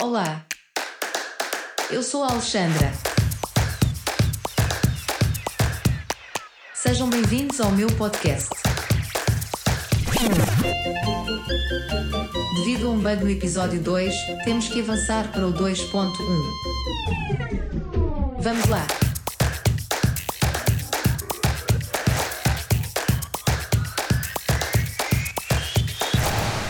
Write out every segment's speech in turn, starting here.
Olá, eu sou a Alexandra. Sejam bem-vindos ao meu podcast. Devido a um bug no episódio 2, temos que avançar para o 2.1. Vamos lá!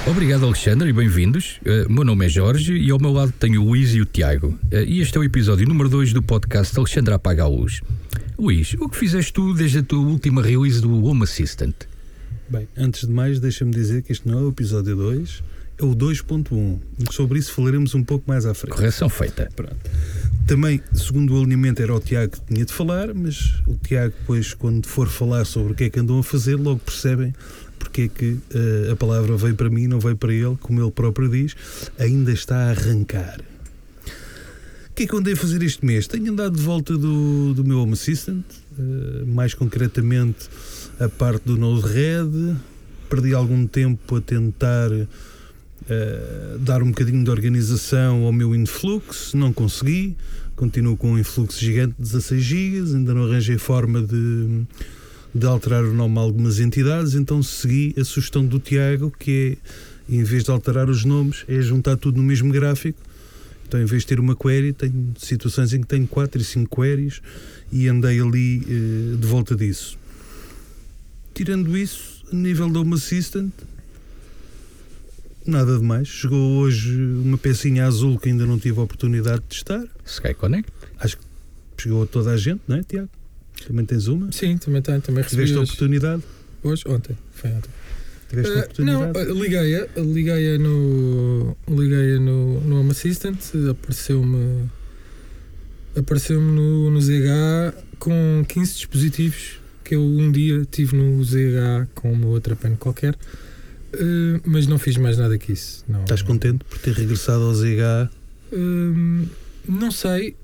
Obrigado, Alexandre, e bem-vindos. Uh, meu nome é Jorge e ao meu lado tenho o Luís e o Tiago. Uh, e este é o episódio número 2 do podcast Alexandre Apaga a Luz. Luís, o que fizeste tu desde a tua última release do Home Assistant? Bem, antes de mais, deixa-me dizer que este não é o episódio 2, é o 2.1. Sobre isso falaremos um pouco mais à frente. Correção feita. Pronto. Também, segundo o alinhamento, era o Tiago que tinha de falar, mas o Tiago, depois, quando for falar sobre o que é que andam a fazer, logo percebem porque é que uh, a palavra veio para mim não veio para ele, como ele próprio diz, ainda está a arrancar. O que é que eu andei a fazer este mês? Tenho andado de volta do, do meu Home Assistant, uh, mais concretamente a parte do Node-RED. Perdi algum tempo a tentar uh, dar um bocadinho de organização ao meu Influx, não consegui. Continuo com um influxo gigante de 16 GB, ainda não arranjei forma de de alterar o nome a algumas entidades, então segui a sugestão do Tiago, que é, em vez de alterar os nomes, é juntar tudo no mesmo gráfico. Então, em vez de ter uma query, tenho situações em que tenho 4 e 5 queries e andei ali eh, de volta disso. Tirando isso, a nível da Home Assistant, nada de mais. Chegou hoje uma pecinha azul que ainda não tive a oportunidade de testar. Sky Connect. Acho que chegou a toda a gente, não é, Tiago? Também tens uma? Sim, também tenho. Também recebi Tiveste a oportunidade? Hoje? Ontem. Foi ontem. Tiveste a oportunidade? Uh, não, liguei-a liguei no, liguei no, no Home Assistant, apareceu-me apareceu-me no, no ZH com 15 dispositivos que eu um dia tive no ZH com uma outra pen qualquer, uh, mas não fiz mais nada que isso. Não, Estás contente por ter regressado ao ZH? Uh, não sei,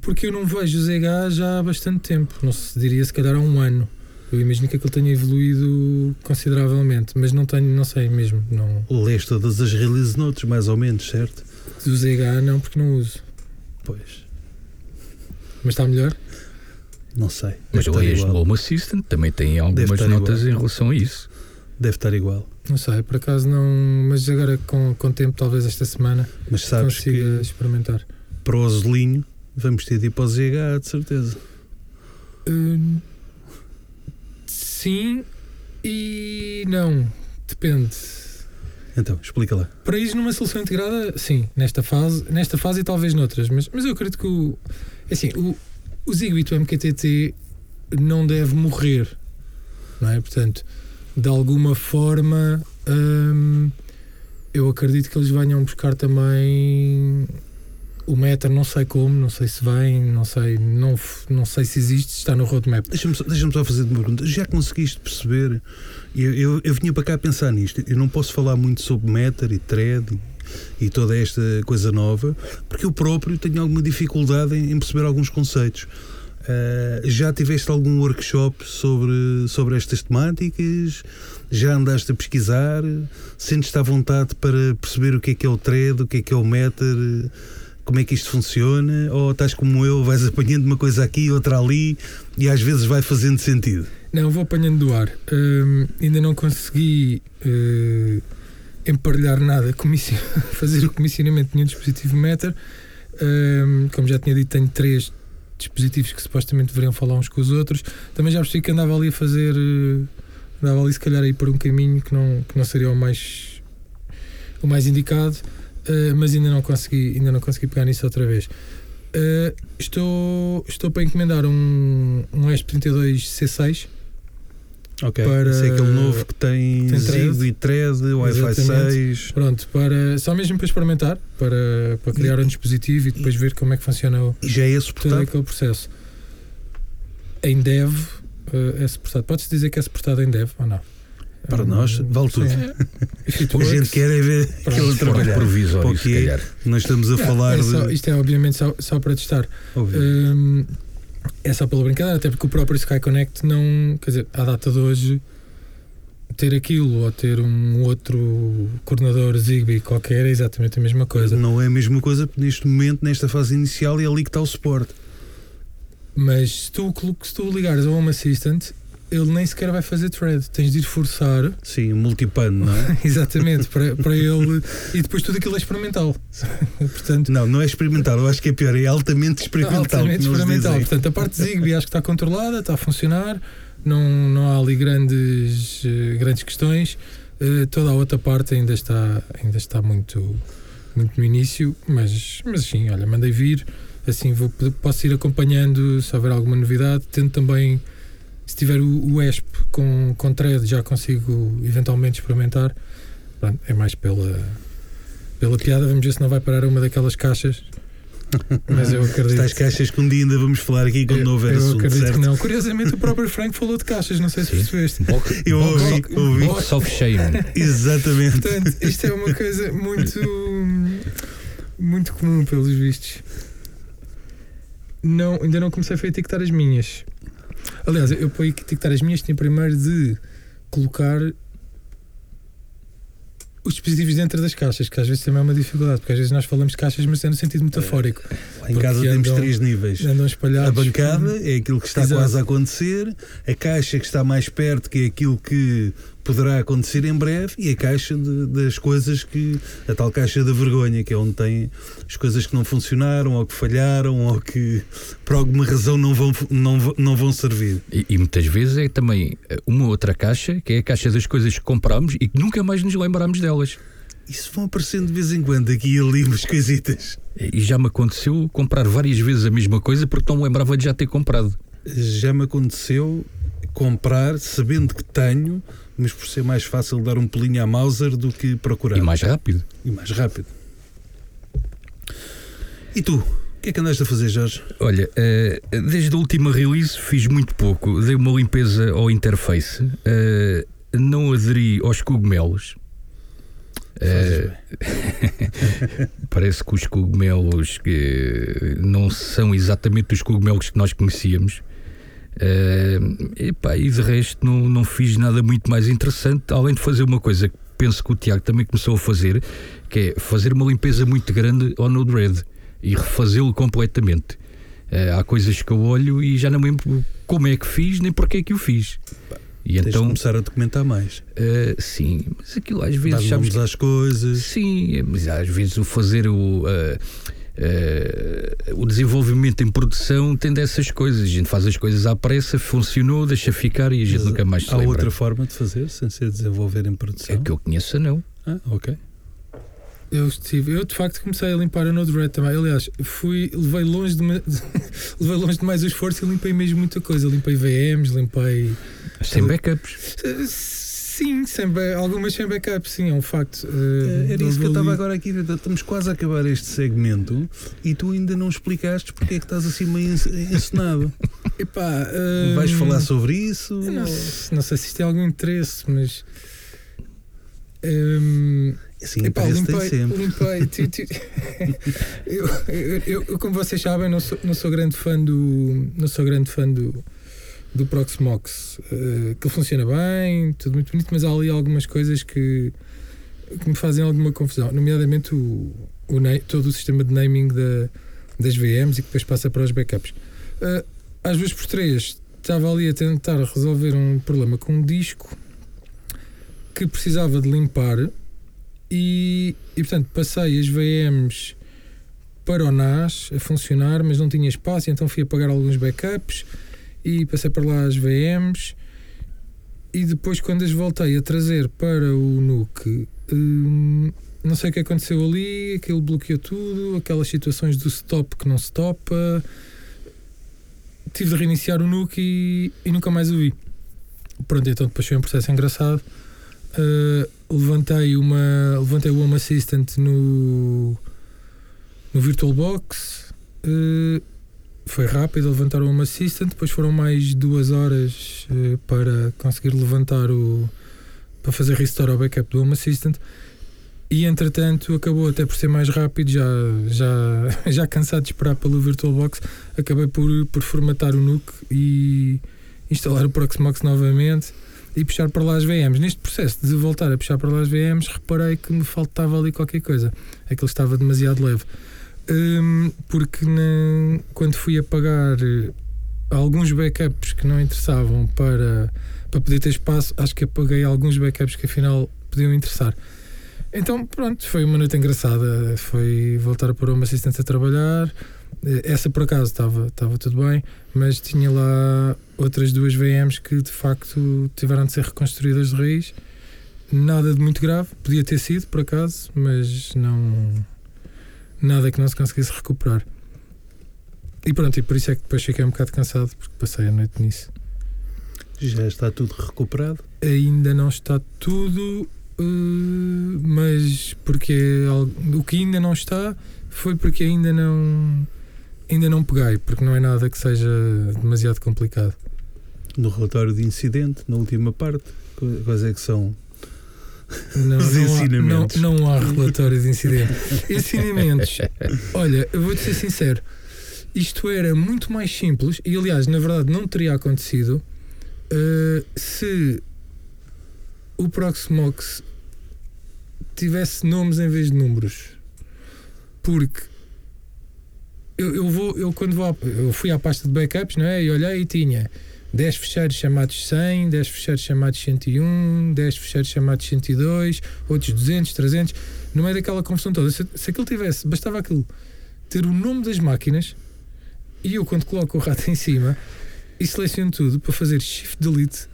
porque eu não vejo o ZH já há bastante tempo, não se diria se calhar há um ano. Eu imagino que aquilo tenha evoluído consideravelmente, mas não tenho, não sei mesmo. Não... Leste todas as release notes, mais ou menos, certo? Do ZH não, porque não uso. Pois. Mas está melhor? Não sei. Mas o este Home Assistant também tem algumas notas igual. em relação a isso. Deve estar igual. Não sei, por acaso não. Mas agora com, com tempo, talvez esta semana, mas sabes consiga que experimentar. Para o azulinho, Vamos ter de ir para o ZH, de certeza. Hum, sim e não. Depende. Então, explica lá. Para ir numa solução integrada, sim, nesta fase, nesta fase e talvez noutras, mas, mas eu acredito que o, é assim, o, o Zigbee MQTT não deve morrer, não é? Portanto, de alguma forma, hum, eu acredito que eles venham buscar também o Meta não sei como, não sei se vem, não sei, não, não sei se existe, está no roadmap. Deixa-me só, deixa só fazer uma pergunta. Já conseguiste perceber? Eu, eu, eu, vinha para cá a pensar nisto. Eu não posso falar muito sobre Meta e Thread e, e toda esta coisa nova, porque eu próprio tenho alguma dificuldade em, em perceber alguns conceitos. Uh, já tiveste algum workshop sobre, sobre estas temáticas? Já andaste a pesquisar? Sentes-te à vontade para perceber o que é que é o thread, o que é que é o meta? Como é que isto funciona? Ou estás como eu, vais apanhando uma coisa aqui, outra ali e às vezes vai fazendo sentido? Não, vou apanhando do ar. Hum, ainda não consegui uh, emparelhar nada, fazer o comissionamento de nenhum dispositivo Matter. Hum, como já tinha dito, tenho três dispositivos que supostamente deveriam falar uns com os outros. Também já percebi que andava ali a fazer. Uh, andava ali, se calhar, aí por um caminho que não, que não seria o mais, o mais indicado. Uh, mas ainda não consegui ainda não consegui pegar nisso outra vez. Uh, estou estou para encomendar um um ESP32 C6 Ok, para, esse é aquele novo que tem, tem Zigbee, Thread, Wi-Fi 6 pronto, para, só mesmo para experimentar para, para criar e, um dispositivo e depois e, ver como é que funciona o, já é suportado? todo aquele processo. Em dev uh, é suportado, pode-se dizer que é suportado em dev ou não? Para nós, vale tudo. o que a gente quer é ver aquilo trabalhar. Provisório, Porque nós estamos a falar é só, Isto é obviamente só, só para testar. Um, é só pela brincadeira, até porque o próprio Sky Connect não. Quer dizer, à data de hoje ter aquilo ou ter um outro coordenador Zigbee qualquer é exatamente a mesma coisa. Não é a mesma coisa porque neste momento, nesta fase inicial, é ali que está o suporte. Mas se tu, se tu ligares ao Home Assistant, ele nem sequer vai fazer thread. Tens de ir forçar, Sim, multipano, não é? exatamente, para, para ele. E depois tudo aquilo é experimental. Portanto, Não, não é experimental, eu acho que é pior, é altamente experimental. altamente experimental. Portanto, a parte de Zigbee acho que está controlada, está a funcionar, não, não há ali grandes, eh, grandes questões. Eh, toda a outra parte ainda está, ainda está muito, muito no início, mas, mas sim, olha, mandei vir. Assim vou, posso ir acompanhando se houver alguma novidade. Tendo também, se tiver o, o ESP com, com thread, já consigo eventualmente experimentar. Pronto, é mais pela, pela piada. Vamos ver se não vai parar uma daquelas caixas. Mas eu acredito. Estas caixas que um dia ainda vamos falar aqui quando não houver eu assunto, acredito certo? que não. Curiosamente, o próprio Frank falou de caixas, não sei se Sim. percebeste. Box, Eu box, ouvi, box, ouvi. box of shame. Exatamente. Portanto, isto é uma coisa muito. muito comum, pelos vistos. Não, ainda não comecei a etiquetar as minhas. Aliás, eu para etiquetar as minhas tinha primeiro de colocar os dispositivos dentro das caixas, que às vezes também é uma dificuldade, porque às vezes nós falamos de caixas, mas é no sentido metafórico. Lá em casa temos andam- três níveis. Andam espalhados. A bancada é aquilo que está Exato. quase a acontecer, a caixa que está mais perto, que é aquilo que poderá acontecer em breve, e a caixa de- das coisas que. a tal caixa da vergonha, que é onde tem as coisas que não funcionaram, ou que falharam, ou que por alguma razão não vão, não, não vão servir. E, e muitas vezes é também eh, uma outra caixa, que é a caixa das coisas que compramos e que nunca mais nos lembramos delas. Isso vão aparecendo de vez em quando aqui e ali umas coisitas. E já me aconteceu comprar várias vezes a mesma coisa porque não me lembrava de já ter comprado. Já me aconteceu comprar sabendo que tenho, mas por ser mais fácil dar um pulinho à Mauser do que procurar. E mais rápido. E mais rápido. E tu? O que é que andaste a fazer, Jorge? Olha, eh, desde a última release fiz muito pouco. Dei uma limpeza ao interface. eh, não aderi aos cogumelos. Eh, parece que os cogumelos que não são exatamente os cogumelos que nós conhecíamos. Eh, epá, e de resto não, não fiz nada muito mais interessante, além de fazer uma coisa que penso que o Tiago também começou a fazer, que é fazer uma limpeza muito grande ao Node-RED e refazê-lo completamente. Eh, há coisas que eu olho e já não me lembro como é que fiz nem porque é que o fiz. E Tens de então, começar a documentar mais. eh, sim, mas aquilo às Dar vezes sabes nomes às coisas. Sim, mas às vezes o fazer o, ah, ah, o desenvolvimento em produção tem dessas coisas. A gente faz as coisas à pressa, funcionou, deixa ficar e a gente Mas nunca mais se Há lembra. outra forma de fazer, sem ser desenvolver em É produção. que eu conheça, não. Ah, ok. Eu estive, eu de facto comecei a limpar a Node-RED também. Aliás, fui, levei longe, de, me- levei longe demais o esforço e limpei mesmo muita coisa. Limpei VMs, limpei. Sem backups. Eh, Sim, sem, ba- algumas sem backup, sim, é um facto. Eh, Eh, Era isso que eu estava agora aqui. Estamos quase a acabar este segmento e tu ainda não explicaste porque é que estás assim meio encenado. Epá, eh, Vais falar sobre isso? Não, não sei se isto tem algum interesse, mas. ehm, Assim, Epá, limpei, sempre. limpei. ti- ti- eu, eu- eu- eu, como vocês sabem, não sou, não sou grande fã do. Não sou grande fã do, do Proxmox. Uh, que ele funciona bem, tudo muito bonito, mas há ali algumas coisas que, que me fazem alguma confusão, nomeadamente o, o todo o sistema de naming da, das VMs e que depois passa para os backups. Uh, às vezes por três estava ali a tentar resolver um problema com um disco que precisava de limpar e, e portanto passei as VMs para o NAS a funcionar, mas não tinha espaço, então fui apagar alguns backups e passei para lá as VMs e depois quando as voltei a trazer para o NUC hum, não sei o que aconteceu ali, aquilo bloqueou tudo, aquelas situações do stop que não se topa. Tive de reiniciar o NUC e, e nunca mais o vi. Pronto, então depois foi um processo engraçado. Uh, levantei uma levantei o Home Assistant no no VirtualBox uh, foi rápido levantar o Home Assistant depois foram mais duas horas uh, para conseguir levantar o para fazer restore ao backup do Home Assistant e entretanto acabou até por ser mais rápido já, já, já cansado de esperar pelo VirtualBox acabei por, por formatar o NUC e instalar o Proxmox novamente e puxar para lá as VMs. Neste processo de voltar a puxar para lá as VMs, reparei que me faltava ali qualquer coisa. Aquilo estava demasiado leve. Hum, porque na- quando fui apagar eh, alguns backups que não interessavam para, para poder ter espaço, acho que apaguei alguns backups que afinal podiam interessar. Então, pronto, foi uma noite engraçada. Foi voltar a pôr uma assistente a trabalhar. Eh, Essa por acaso estava, estava tudo bem, mas tinha lá outras duas VMs que de facto tiveram de ser reconstruídas de raiz. Nada de muito grave, podia ter sido por acaso, mas não. Nada que não se conseguisse recuperar. E pronto, e por isso é que depois fiquei um bocado cansado, porque passei a noite nisso. Já está tudo recuperado. Ainda não está tudo, eh, mas porque o que ainda não está foi porque ainda não ainda não peguei, porque não é nada que seja demasiado complicado. No relatório de incidente, na última parte, qu- quais é que são? Não, Os não há- não, não há relatório de incidente. Ensinamentos. Olha, eu vou-te ser sincero. Isto era muito mais simples e, aliás, na verdade, não teria acontecido eh, se o Proxmox tivesse nomes em vez de números. Porque eu, eu vou, eu quando vou, à- eu fui à pasta de backups, não é? E olhei e tinha 10 fecheiros chamados 100, 10 fecheiros chamados 101, 10 fecheiros chamados 102, outros 200, 300, no meio daquela confusão toda. Se, se aquilo tivesse, bastava aquilo ter o nome das máquinas e eu, quando coloco o rato em cima e seleciono tudo para fazer shift delete,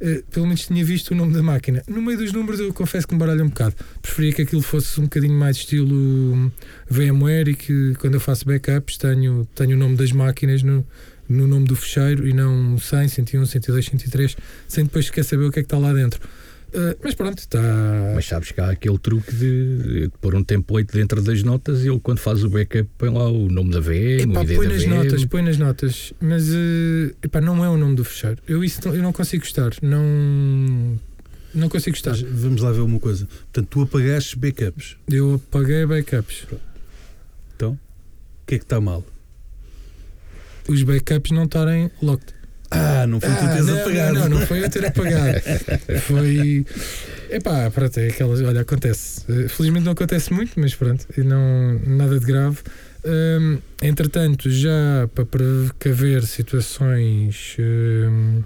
eh, pelo menos tinha visto o nome da máquina. No meio dos números, eu confesso que me baralha um bocado. Preferia que aquilo fosse um bocadinho mais estilo hum, VMware e que quando eu faço backups tenho, tenho o nome das máquinas no, no nome do fecheiro e não 100, 101, 102, 103, sem depois sequer saber o que é que está lá dentro. Eh, mas pronto, está. Mas sabes que há aquele truque de, de pôr um template dentro das notas e ele, quando faz o backup, põe lá o nome da VM, Epá, o ID põe da nas VM. notas, põe nas notas, mas eh, epá, não é o nome do fecheiro. Eu isso não- eu não consigo gostar, não não consigo gostar. Mas vamos lá ver uma coisa. Portanto, tu apagaste backups. Eu apaguei backups. O que é que está mal? Os backups não estarem locked. Ah, não foi tu Ah, teres não, apagado. Não, não, não foi eu ter apagado. foi. Epá, pronto, é aquelas. Olha, acontece. Eh, Felizmente não acontece muito, mas pronto, e não, nada de grave. Hum, entretanto, já para precaver situações hum,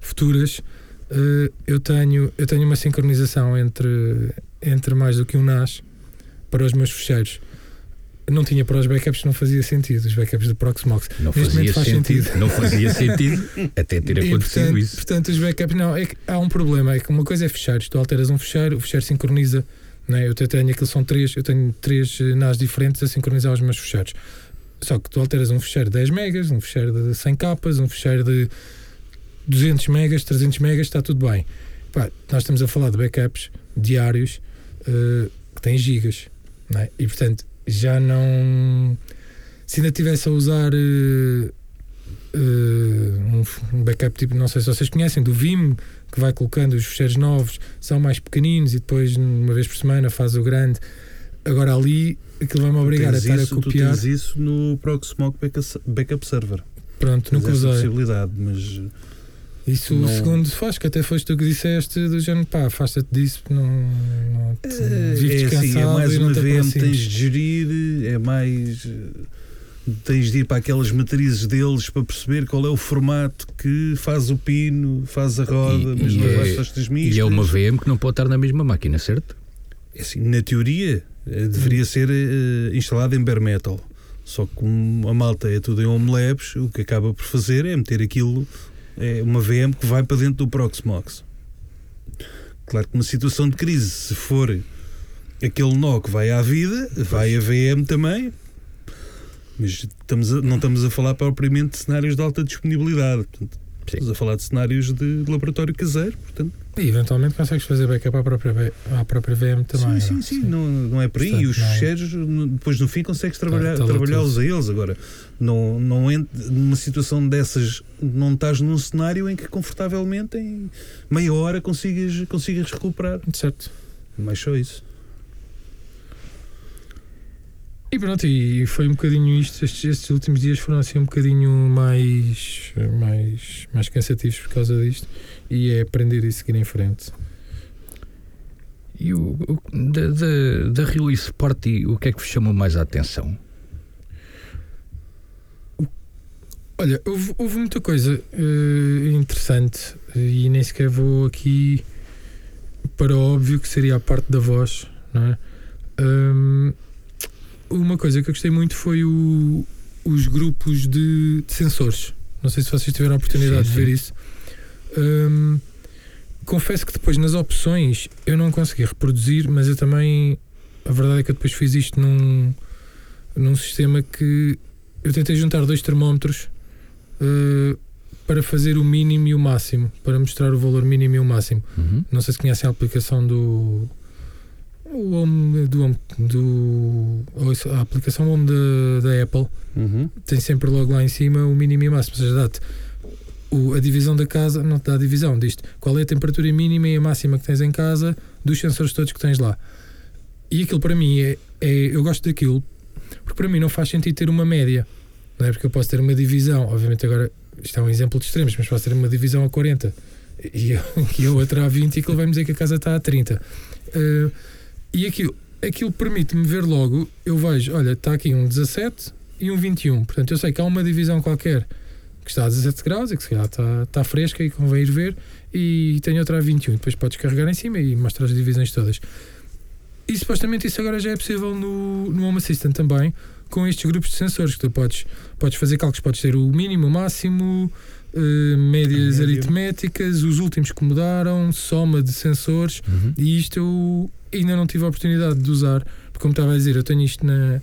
futuras, eh, eu, tenho, eu tenho uma sincronização entre, entre mais do que um NAS para os meus fecheiros. Não tinha para os backups, não fazia sentido. Os backups do Proxmox. Não Neste fazia faz sentido. sentido. Não fazia sentido até ter E, acontecido portanto, isso. Portanto, os backups, não, é que há um problema, é que uma coisa é fecheiros, tu alteras um fecheiro, o fecheiro sincroniza, né? eu até tenho aquilo são três, eu tenho três eh, NAS diferentes a sincronizar os meus fecheiros. Só que tu alteras um fecheiro de 10 megas, um fecheiro de 100 capas, um fecheiro de 200 megas, 300 megas, está tudo bem. Pá, nós estamos a falar de backups diários eh, que têm gigas, né? e portanto já não. Se ainda estivesse a usar eh, eh, um, backup tipo, não sei se vocês conhecem, do Vim, que vai colocando os fecheiros novos, são mais pequeninos e depois, uma vez por semana, faz o grande. Agora ali, aquilo vai-me obrigar a estar isso, a copiar. Tu tens isso no Proxmox Backup- Backup Server. Pronto, nunca usei. possibilidade, mas Isso Não- o segundo faz, que até foste tu que disseste do género, pá, afasta-te disso, não, não te, é, vives é assim, é mais uma VM aproximes. tens de gerir, é mais eh, tens de ir para aquelas matrizes deles para perceber qual é o formato que faz o pino, faz a roda, E- mas e não é- faz as. E é uma VM que não pode estar na mesma máquina, certo? É assim, na teoria, eh, deveria ser eh, instalado em bare metal. Só que como a malta é tudo em home labs, o que acaba por fazer é meter aquilo, é uma VM que vai para dentro do Proxmox. Claro que numa situação de crise, se for aquele nó que vai à vida, vai a VM também. Mas estamos a- não estamos a falar propriamente de cenários de alta disponibilidade. Portanto, estamos a falar de cenários de laboratório caseiro. Portanto, E eventualmente consegues fazer backup à própria, à própria VM também. sim, não? sim, sim, Não, não é por aí. Portanto, e os não- no- depois no fim, consegues trabalhar, tá lá trabalhá-los a eles. Agora, não, não ent- numa situação dessas, não estás num cenário em que confortavelmente em meia hora consigas, consigas recuperar. Certo. Mais só isso. E pronto, e foi um bocadinho isto. Estes, estes últimos dias foram assim um bocadinho mais, mais, mais cansativos por causa disto. E é aprender e seguir em frente. E o, o- da, da, da Release Party, o que é que vos chamou mais a atenção? Olha, houve, houve muita coisa eh, interessante e nem sequer vou aqui para o óbvio que seria a parte da voz, não é? Hum, uma coisa que eu gostei muito foi o- os grupos de, de sensores. Não sei se vocês tiveram a oportunidade Sim, de ver sim. isso. Hum, confesso que depois nas opções eu não consegui reproduzir, mas eu também. A verdade é que eu depois fiz isto num, num sistema que eu tentei juntar dois termómetros uh, para fazer o mínimo e o máximo, para mostrar o valor mínimo e o máximo. Uhum. Não sei se conhecem a aplicação do. O Home, do, Home- do a aplicação Home da, da Apple Uhum. tem sempre logo lá em cima o mínimo e o máximo, ou seja, dá-te a divisão da casa, não te dá a divisão, diz qual é a temperatura mínima e a máxima que tens em casa dos sensores todos que tens lá. E aquilo para mim é, é- eu gosto daquilo porque para mim não faz sentido ter uma média, não é? Porque eu posso ter uma divisão, obviamente agora isto é um exemplo de extremos, mas posso ter uma divisão a 40 e, eu- e a outra a 20 e aquilo vai-me dizer que a casa está a 30. Eh, e aquilo, aquilo permite-me ver logo, eu vejo, olha, está aqui um 17 e um 21. Portanto, eu sei que há uma divisão qualquer que está a 17 graus e que se calhar está, está fresca e convém ir ver, e tem outra a 21. Depois podes carregar em cima e mostrar as divisões todas. E supostamente isso agora já é possível no, no Home Assistant também, com estes grupos de sensores que tu podes, podes fazer cálculos, podes ter o mínimo, o máximo, eh, médias Média. aritméticas, os últimos que mudaram, soma de sensores. Uhum. E isto eu ainda não tive a oportunidade de usar, porque como estava a dizer, eu tenho isto na.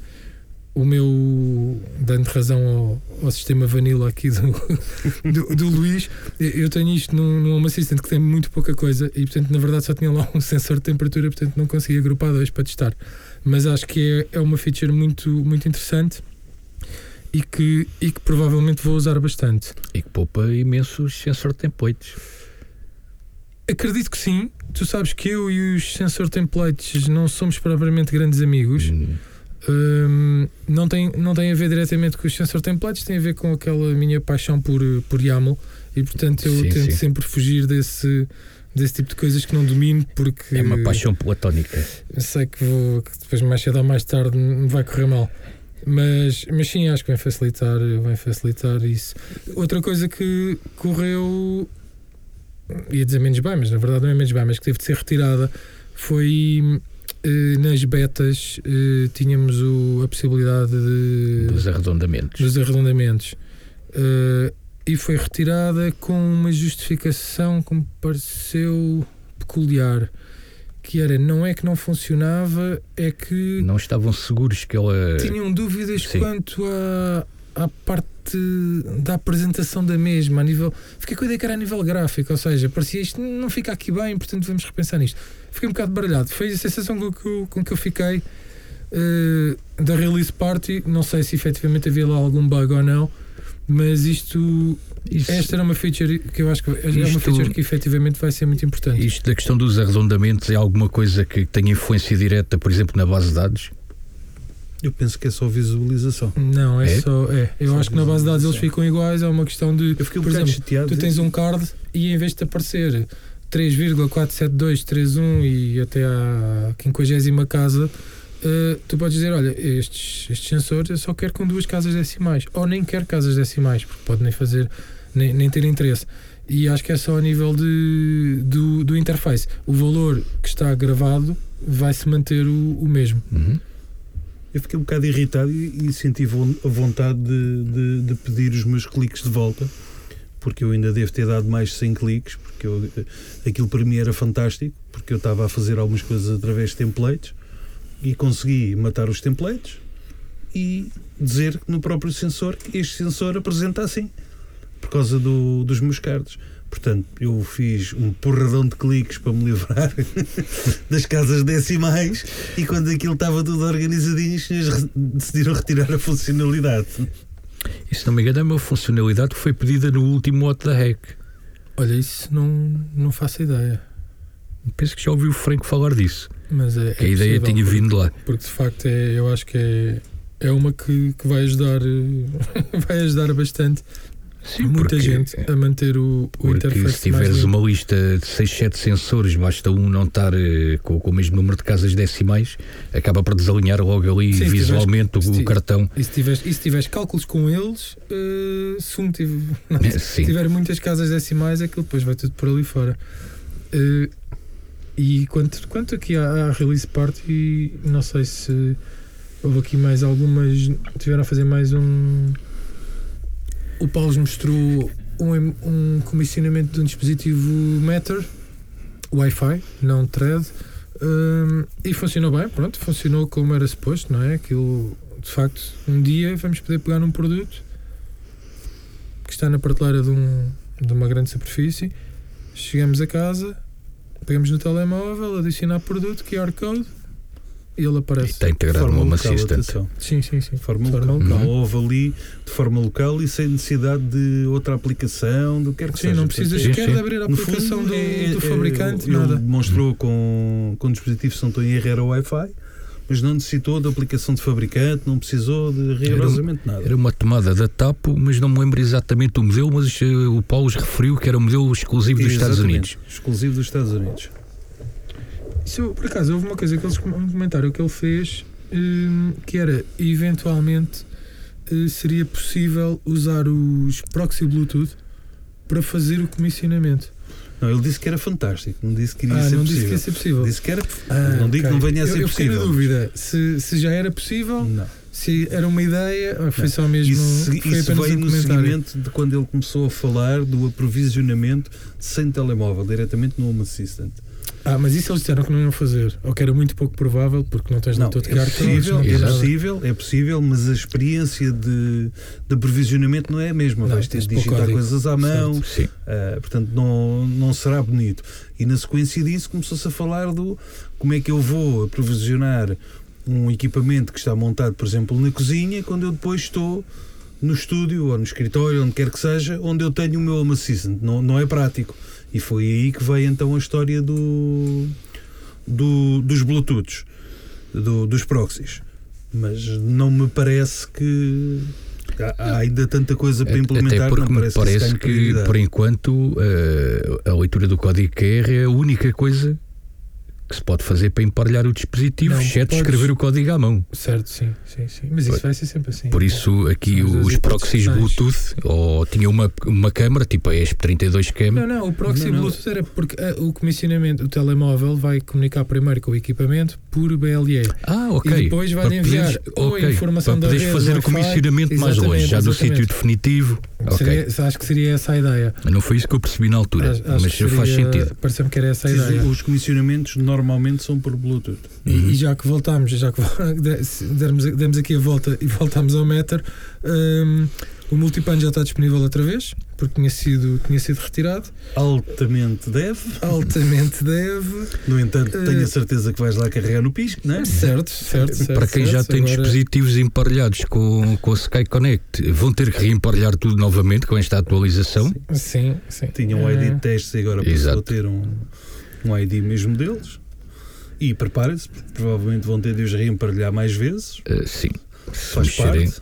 O meu. dando razão ao, ao sistema vanilla aqui do, do, do Luís, eu tenho isto num, num Home Assistant que tem muito pouca coisa e, portanto, na verdade só tinha lá um sensor de temperatura, portanto não consegui agrupar dois para testar. Mas acho que é, é uma feature muito, muito interessante e que, e que provavelmente vou usar bastante. E que poupa imensos sensor templates. Acredito que sim. Tu sabes que eu e os sensor templates não somos propriamente grandes amigos. Hum, Hum, não, tem, não tem a ver diretamente com os sensor templates, tem a ver com aquela minha paixão por, por YAML e portanto eu Sim, tento sim. sempre fugir desse, desse tipo de coisas que não domino porque É uma paixão platónica. sei que, vou, que depois mais cedo ou mais tarde me vai correr mal. Mas, mas sim, acho que vai facilitar, vai facilitar isso. Outra coisa que correu, ia dizer menos bem, mas na verdade não é menos bem, mas que teve de ser retirada, foi eh, nas betas eh, tínhamos o- a possibilidade de, Dos arredondamentos. dos arredondamentos. Eh, e foi retirada com uma justificação que me pareceu peculiar. Que era, não é que não funcionava, é que Não estavam seguros que ela. tinham dúvidas sim. quanto à, à parte da apresentação da mesma, a nível. Fiquei com a ideia que era a nível gráfico, ou seja, parecia isto não fica aqui bem, portanto vamos repensar nisto. Fiquei um bocado baralhado. Foi a sensação com que eu, com que eu fiquei eh, da release party. Não sei se efetivamente havia lá algum bug ou não, mas isto. Esta era uma feature que eu acho que é uma Isto- feature que efetivamente vai ser muito importante. Isto da questão dos arredondamentos é alguma coisa que tenha influência direta, por exemplo, na base de dados? Eu penso que é só visualização. Não, é, É? só. É. Eu Só acho que na base de dados eles ficam iguais, é uma questão de. Eu fiquei um Por exemplo, chateado. Tu tens um card e em vez de aparecer 3,47231 e até à 50 casa, eh, tu podes dizer: Olha, estes, estes sensores eu só quero com duas casas decimais, ou nem quero casas decimais, porque pode nem fazer, nem, nem ter interesse. E acho que é só a nível de, do, do interface. O valor que está gravado vai se manter o, o mesmo. Uhum. Eu fiquei um bocado irritado e, e senti von- a vontade de, de- de pedir os meus cliques de volta, porque eu ainda devo ter dado mais de 100 cliques, porque eu- aquilo para mim era fantástico, porque eu estava a fazer algumas coisas através de templates e consegui matar os templates e dizer no próprio sensor que este sensor apresenta assim, por causa do- dos meus cards. Portanto, eu fiz um porradão de cliques para me livrar das casas decimais e quando aquilo estava tudo organizadinho, os senhores re- decidiram retirar a funcionalidade. E se não me engano, é uma funcionalidade que foi pedida no último What the Heck. Olha, isso não, não faço ideia. Penso que já ouvi o Franco falar disso. Mas é, Que a é ideia possível, tinha porque- vindo lá. Porque de facto é, eu acho que é, é uma que, que vai ajudar vai ajudar bastante Sim, muita gente a manter o, o interface se tiveres uma lista de 6, 7 sensores, basta um não estar eh, com, com o mesmo número de casas decimais, acaba por desalinhar logo ali Sim, visualmente tiveres- o, se cartão. E se tiveres, e se tiveres cálculos com eles, eh, se, um tive- não, É, se tiver muitas casas decimais, aquilo depois vai tudo por ali fora. Eh, e quanto, quanto aqui à, à release party, não sei se houve aqui mais algumas. Tiveram a fazer mais um. O Paulo mostrou um, um comissionamento de um dispositivo Matter, Wi-Fi, não Thread. hum, e funcionou bem, pronto, funcionou como era suposto, não é? Aquilo, de facto, um dia vamos poder pegar num produto que está na prateleira de, um, de uma grande superfície, chegamos a casa, pegamos no telemóvel, adicionar produto, QR Code e ele E aparece. está integrado forma Home local, Assistant. atenção. Sim, sim, sim. De forma De forma local. local. Não houve ali de forma local e sem necessidade de outra aplicação, do que quer que Sim, seja. não precisas Sim, sequer sim. de abrir a aplicação fundo, do, é- do é- fabricante, ele nada. demonstrou com, com dispositivos que não estão em erro era Wi-Fi, mas não necessitou de aplicação de fabricante, não precisou de rigorosamente nada. Era uma tomada da TAPO, mas não me lembro exatamente o modelo, mas eh, o Paulo referiu que era um modelo exclusivo dos Estados Exatamente, Unidos. Exclusivo dos Estados Unidos. Isso, por acaso, houve uma coisa que eles, um comentário que ele fez hum, que era eventualmente eh, seria possível usar os proxy Bluetooth para fazer o comissionamento. Não, ele disse que era fantástico, não disse que iria Ah, ser não possível. disse que ia ser possível. Disse que era. Ah, não digo que ok. não venha a ser eu, eu possível. na dúvida se, se já era possível, Não. se era uma ideia, ou foi só mesmo. Isso, foi isso veio um no seguimento de quando ele começou a falar do aprovisionamento sem telemóvel, diretamente no Home Assistant. Ah, mas isso eles disseram que não iam fazer, ou que era muito pouco provável, porque não tens é QR codes, possível, não é tens nada. possível, é possível, mas a experiência de, de aprovisionamento não é a mesma. Não, Vais ter de digitar coisas à mão, ah, portanto não, não será bonito. E na sequência disso começou-se a falar do como é que eu vou aprovisionar um equipamento que está montado, por exemplo, na cozinha, quando eu depois estou no estúdio ou no escritório, onde quer que seja, onde eu tenho o meu Home Assistant. Não, não é prático. E foi aí que veio então a história do, do- dos Bluetooths, do- dos proxies. Mas não me parece que há, ainda tanta coisa para implementar. Até porque não me parece, parece que, que, por enquanto, eh, a leitura do código QR é a única coisa que se pode fazer para emparelhar o dispositivo, Não, exceto podes- escrever o código à mão. Certo, sim, sim, sim. Mas isso Pois. vai ser sempre assim. Por isso, aqui duas os proxies. Bluetooth, ou tinha uma, uma câmara, tipo a ESP32 Cam, Não, não, o proxy Não, não. Bluetooth era porque ah, o comissionamento, o telemóvel vai comunicar primeiro com o equipamento por BLE. Ah, ok. E depois vai enviar poderes- ou ok, a informação para da rede fazer o comissionamento mais longe, já exatamente. sítio definitivo. Ok. Seria- acho que seria essa a ideia. Não foi isso que eu percebi na altura, Acho- acho mas que faz seria- sentido. Parece-me que era essa a ideia. Os comissionamentos normalmente são por Bluetooth. E, Uhum. e já que voltámos, já que dermos, demos aqui a volta e voltámos ao Meter, hum, o Multipan já está disponível outra vez, porque tinha sido, tinha sido retirado. Altamente deve. Altamente deve. No entanto, Eh, tenho a certeza que vais lá carregar no pisco, não é? Certo, certo, certo. Para quem já certo. tem Agora- dispositivos emparelhados com, com a Sky Connect, vão ter que reemparelhar tudo novamente com esta atualização. Sim, sim. Tinham um Eh, ID de testes e agora passou a ter um, um ID mesmo deles. E preparem-se, provavelmente vão ter de os reemparelhar mais vezes. Uh, sim, se Faz mexerem, parte.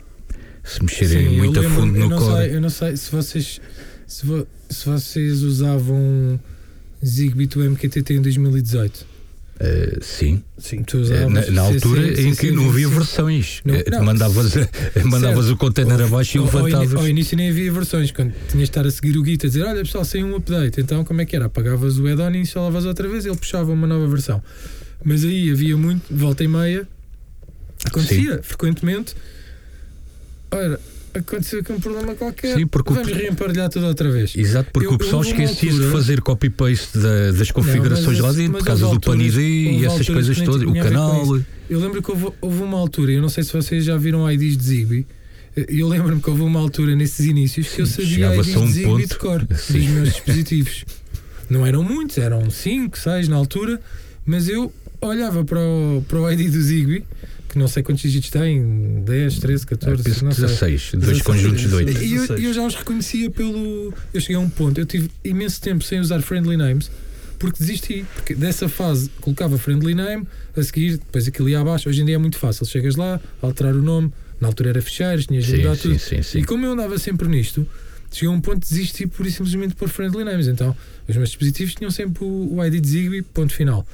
se mexerem Sim, muito eu a lembro- fundo no core. Sei, eu não sei se vocês, se, vo- se vocês usavam Zigbee to MQTT em 2018. Uh, sim, Sim. Tu Uh, na, na altura CC, em que não havia versões. Não, não. mandavas mandavas o container abaixo e Ao- ao levantavas. Ao início nem havia versões, quando tinhas de estar a seguir o Git a dizer: Olha pessoal, saiu um update. Então como é que era? Apagavas o add-on e instalavas outra vez ele puxava uma nova versão. Mas aí havia muito, volta e meia, acontecia frequentemente. Ora, aconteceu aqui um problema qualquer. Sim, porque o Vamos pe- reemparelhar tudo outra vez. Exato, porque Eu- o pessoal esquecia de altura- fazer copy-paste da- das configurações mas lá dentro, por causa do PAN ID e essas coisas todas, o canal. Eu lembro que houve, houve uma altura, eu não sei se vocês já viram IDs de Zigbee. Eu lembro-me que houve uma altura nesses inícios que eu Sim, sabia IDs um de Zigbee ponto- de cor Sim. dos meus dispositivos. Não eram muitos, eram 5, 6 na altura, mas eu olhava para o, para o ID do Zigbee, que não sei quantos dígitos tem, 10, 13, 14, Penso não sei. 16, dois 16, conjuntos de 8. E eu, 16. eu já os reconhecia pelo. Eu cheguei a um ponto, eu tive imenso tempo sem usar friendly names porque desisti. Porque dessa fase colocava friendly name, a seguir, depois aquilo ia abaixo. Hoje em dia é muito fácil. Chegas lá, alterar o nome, Na altura era fecheiros, tinha Sim, agendado sim, tudo. sim, sim. E como eu andava sempre nisto, chegou a um ponto de desistir por e simplesmente por friendly names. Então, os meus dispositivos tinham sempre o, o ID de Zigbee, ponto final.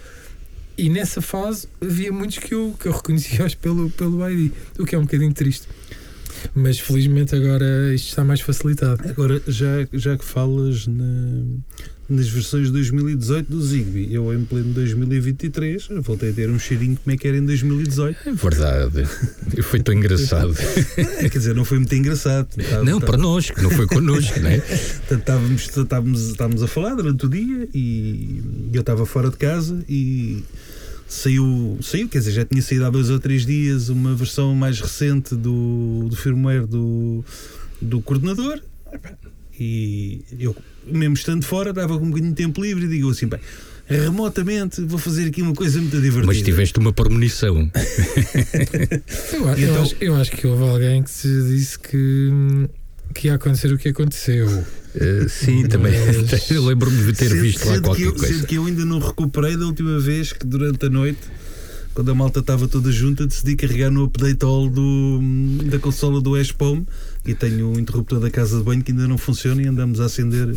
E nessa fase havia muitos que eu, que eu reconhecia pelo, pelo ID, o que é um bocadinho triste. Mas felizmente agora isto está mais facilitado. Agora, já, já que falas na- nas versões de 2018 do Zigbee, eu em pleno 2023 voltei a ter um cheirinho como é que era em 2018. É verdade. Foi tão engraçado. É, quer dizer, não foi muito engraçado. Tá- Não, tá- para nós, que não foi connosco, né? Estávamos, estávamos, estávamos a falar durante o dia e eu estava fora de casa e saiu, saiu, quer dizer, já tinha saído há dois ou três dias uma versão mais recente do, do firmware do, do coordenador e eu, mesmo estando fora, estava com um bocadinho de tempo livre e digo assim, bem, remotamente vou fazer aqui uma coisa muito divertida. Mas tiveste uma premonição. Eu, a- E eu então- acho, eu acho que houve alguém que se disse que, que ia acontecer o que aconteceu. Eh, sim, também. Mas- Eu lembro-me de ter Sendo- visto lá sendo que qualquer eu, coisa. Sendo que eu ainda não recuperei da última vez que durante a noite, quando a malta estava toda junta, decidi carregar no update all do, da consola do Home e tenho o interruptor da casa de banho que ainda não funciona e andamos a acender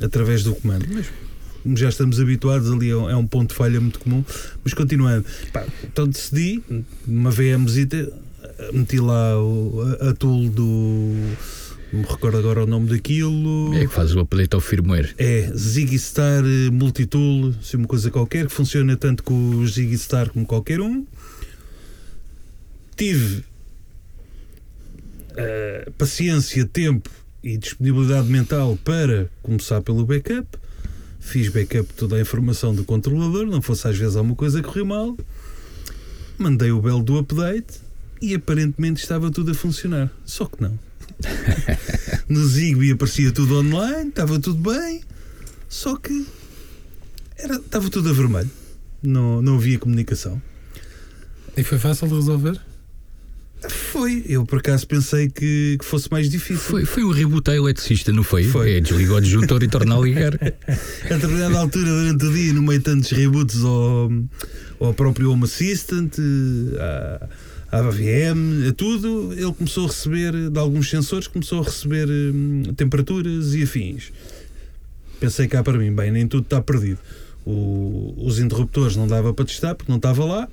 através do comando. Mas já estamos habituados, ali é um, é um ponto de falha muito comum. Mas continuando, pá, então decidi, uma VMzita, meti lá o, a, a tool do. Não me recordo agora o nome daquilo. É que faz o update ao firmware. É Zigstar eh, Multitool, assim, uma coisa qualquer, que funciona tanto com o Zigstar como qualquer um. Tive eh, paciência, tempo e disponibilidade mental para começar pelo backup. Fiz backup de toda a informação do controlador, não fosse às vezes alguma coisa que correu mal. Mandei o belo do update e aparentemente estava tudo a funcionar. Só que não. No Zigbee aparecia tudo online, estava tudo bem, só que era, estava tudo a vermelho. Não, não havia comunicação. E foi fácil de resolver? Foi, eu por acaso pensei que, que fosse mais difícil. Foi, foi um reboot à eletricista, não foi? Foi. É, desligou o disjuntor e torna a ligar. A determinada altura, durante o dia, no meio de tantos reboots ao, ao próprio Home Assistant, à, à VM, a tudo, ele começou a receber, de alguns sensores, começou a receber hum, temperaturas e afins. Pensei cá para mim, bem, nem tudo está perdido. O- os interruptores não dava para testar porque não estava lá.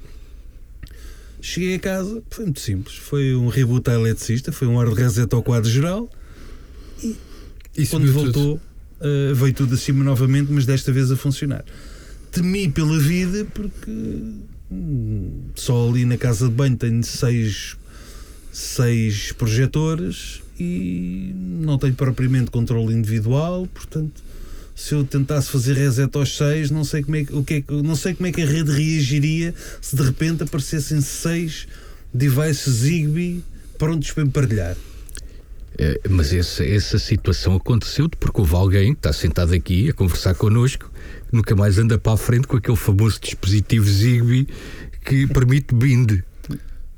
Cheguei a casa, foi muito simples. Foi um reboot à eletricista, foi um hard reset ao quadro geral. E Quando tudo. voltou, uh, veio tudo acima novamente, mas desta vez a funcionar. Temi pela vida porque hum, só ali na casa de banho tenho seis, seis projetores e não tenho propriamente controle individual, portanto. Se eu tentasse fazer reset aos seis, não sei como é que, o que, é que- não sei como é que a rede reagiria se de repente aparecessem seis devices Zigbee prontos para emparelhar. Eh, Mas essa, essa situação aconteceu-te porque houve alguém que está sentado aqui a conversar connosco que nunca mais anda para a frente com aquele famoso dispositivo Zigbee que permite bind.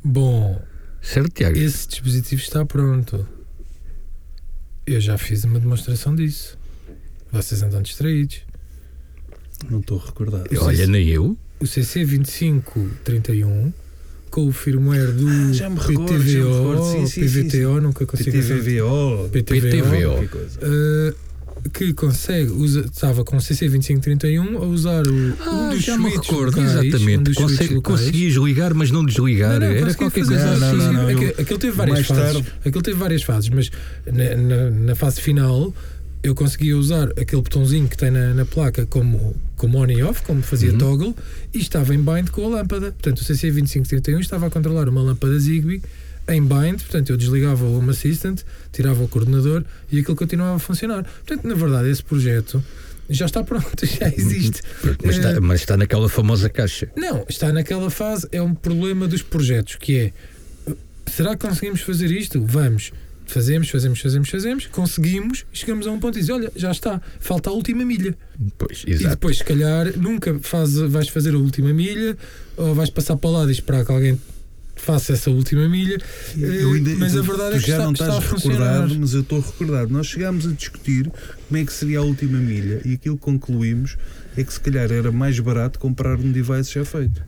Bom, Certo, Tiago? esse dispositivo está pronto. Eu já fiz uma demonstração disso. Vocês andam distraídos. Não estou recordado. Olha, nem eu. O CC2531 com o firmware do Ah, já me recordo, já me PTVO, recordo. Sim, sim, sim, PVTO, nunca consigo PTVO, PTVO. coisa. Uh, que consegue, usa, estava com o CC2531 a usar o, um Ah, dos já me recordo, locais, um exatamente. switches Consegue, conseguias ligar, mas não desligar. Não, não, Era qualquer coisa Não, não, assim. não, eu- aquele teve várias fases. tarde- Aquele teve várias fases, mas na, na- na fase final eu conseguia usar aquele botãozinho que tem na, na placa como, como on e off, como fazia Uhum. toggle, e estava em bind com a lâmpada. Portanto, o CC2531 estava a controlar uma lâmpada Zigbee em bind, portanto eu desligava o Home Assistant, tirava o coordenador e aquilo continuava a funcionar. Portanto, na verdade, esse projeto já está pronto, já existe. Mas, Eh, está, mas está naquela famosa caixa. não, está naquela fase, é um problema dos projetos, que é será que conseguimos fazer isto? Vamos. Fazemos, fazemos, fazemos, fazemos, conseguimos, e chegamos a um ponto e diz, olha, já está, falta a última milha. Pois, E exato. depois, se calhar, nunca faz, vais fazer a última milha, ou vais passar para lá e esperar que alguém faça essa última milha. Eu ainda- mas a verdade é que já está, não está estás a funcionar. recordado, mas eu estou recordado. Nós chegámos a discutir como é que seria a última milha e aquilo que concluímos é que se calhar era mais barato comprar um device já feito.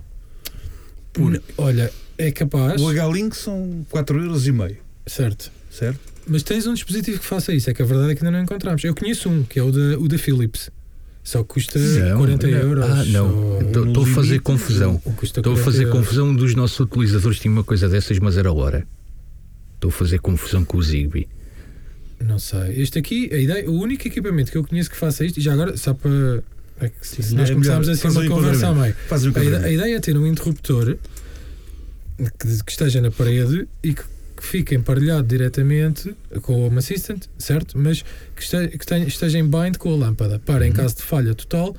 Por, Olha, É capaz, O H-Link são 4,5€, certo. Certo? Mas tens um dispositivo que faça isso. É que a verdade é que ainda não encontramos. Eu conheço um, que é o da, o da Philips. Só que custa Não, 40 não. euros. Ah, não. ou- Estou a fazer confusão. Estou a 40 fazer euros. confusão. Um dos nossos utilizadores tinha uma coisa dessas, mas era hora. Estou a fazer confusão com o Zigbee. Não sei. Este aqui, a ideia, o único equipamento que eu conheço que faça isto, e já agora, só para. É que Sim, nós é começarmos melhor. assim Faz uma um conversa a meio. A, ide- a ideia é ter um interruptor que, que esteja na parede e que, que fique emparelhado diretamente com o Home Assistant, certo? Mas que, este, que tenha- esteja em bind com a lâmpada para, em caso de falha total,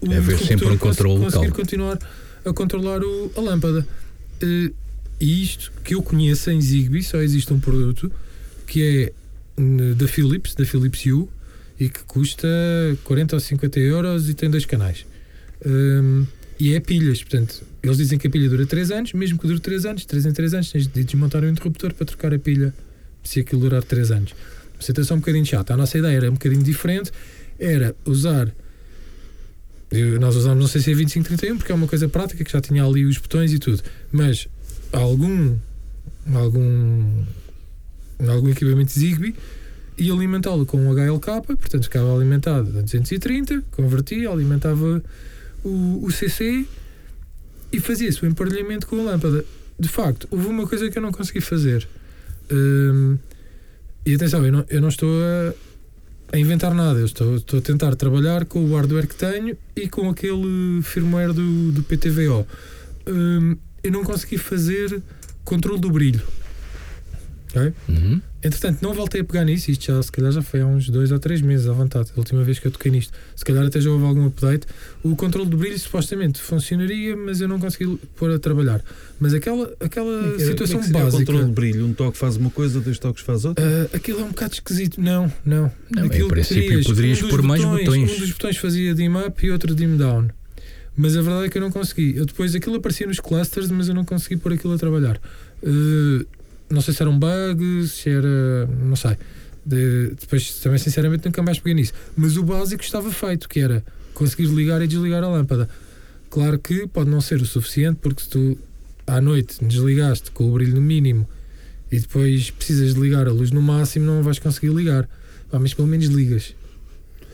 o É haver interruptor sempre um controle conseguir local. continuar a controlar o- a lâmpada. Eh, E isto que eu conheça em Zigbee, só existe um produto que é hum, da Philips, da Philips Hue, e que custa 40 ou 50 euros e tem dois canais. Hum, e é pilhas, portanto, eles dizem que a pilha dura 3 anos, mesmo que dure 3 anos, 3 em 3 anos, tens de desmontar o interruptor para trocar a pilha, se aquilo durar 3 anos. Uma situação um bocadinho chata. A nossa ideia era um bocadinho diferente, era usar. Nós usámos, não sei se é 2531, porque é uma coisa prática que já tinha ali os botões e tudo, mas algum algum algum equipamento Zigbee e alimentá-lo com um HLK, portanto ficava alimentado a 230, convertia, alimentava o, o CC e fazia-se o emparelhamento com a lâmpada. De facto, houve uma coisa que eu não consegui fazer. Hum, e atenção, eu não, eu não estou a, a inventar nada, eu estou, estou a tentar trabalhar com o hardware que tenho e com aquele firmware do, do PTVO. Hum, eu não consegui fazer controle do brilho. Ok? Uhum. Entretanto, não voltei a pegar nisso. Isto já, se calhar já foi há uns dois ou três meses à vontade. A última vez que eu toquei nisto. Se calhar até já houve algum update. O controle de brilho supostamente funcionaria, mas eu não consegui pôr a trabalhar. Mas aquela, aquela é que- situação é que o básica. controle de brilho. Um toque faz uma coisa, dois toques faz outra. ah, aquilo é um bocado esquisito. Não, não. Não, em Aquilo princípio terias poderias dos pôr mais botões. Um dos botões fazia dim up e outro dim down. Mas a verdade é que eu não consegui. Eu depois aquilo aparecia nos clusters, mas eu não consegui pôr aquilo a trabalhar. Ah, não sei se era um bug, se era. não sei. De- depois, também sinceramente, nunca mais peguei nisso. Mas o básico estava feito, que era conseguir ligar e desligar a lâmpada. Claro que pode não ser o suficiente, porque se tu à noite desligaste com o brilho no mínimo e depois precisas de ligar a luz no máximo, não vais conseguir ligar. Ah, mas pelo menos ligas.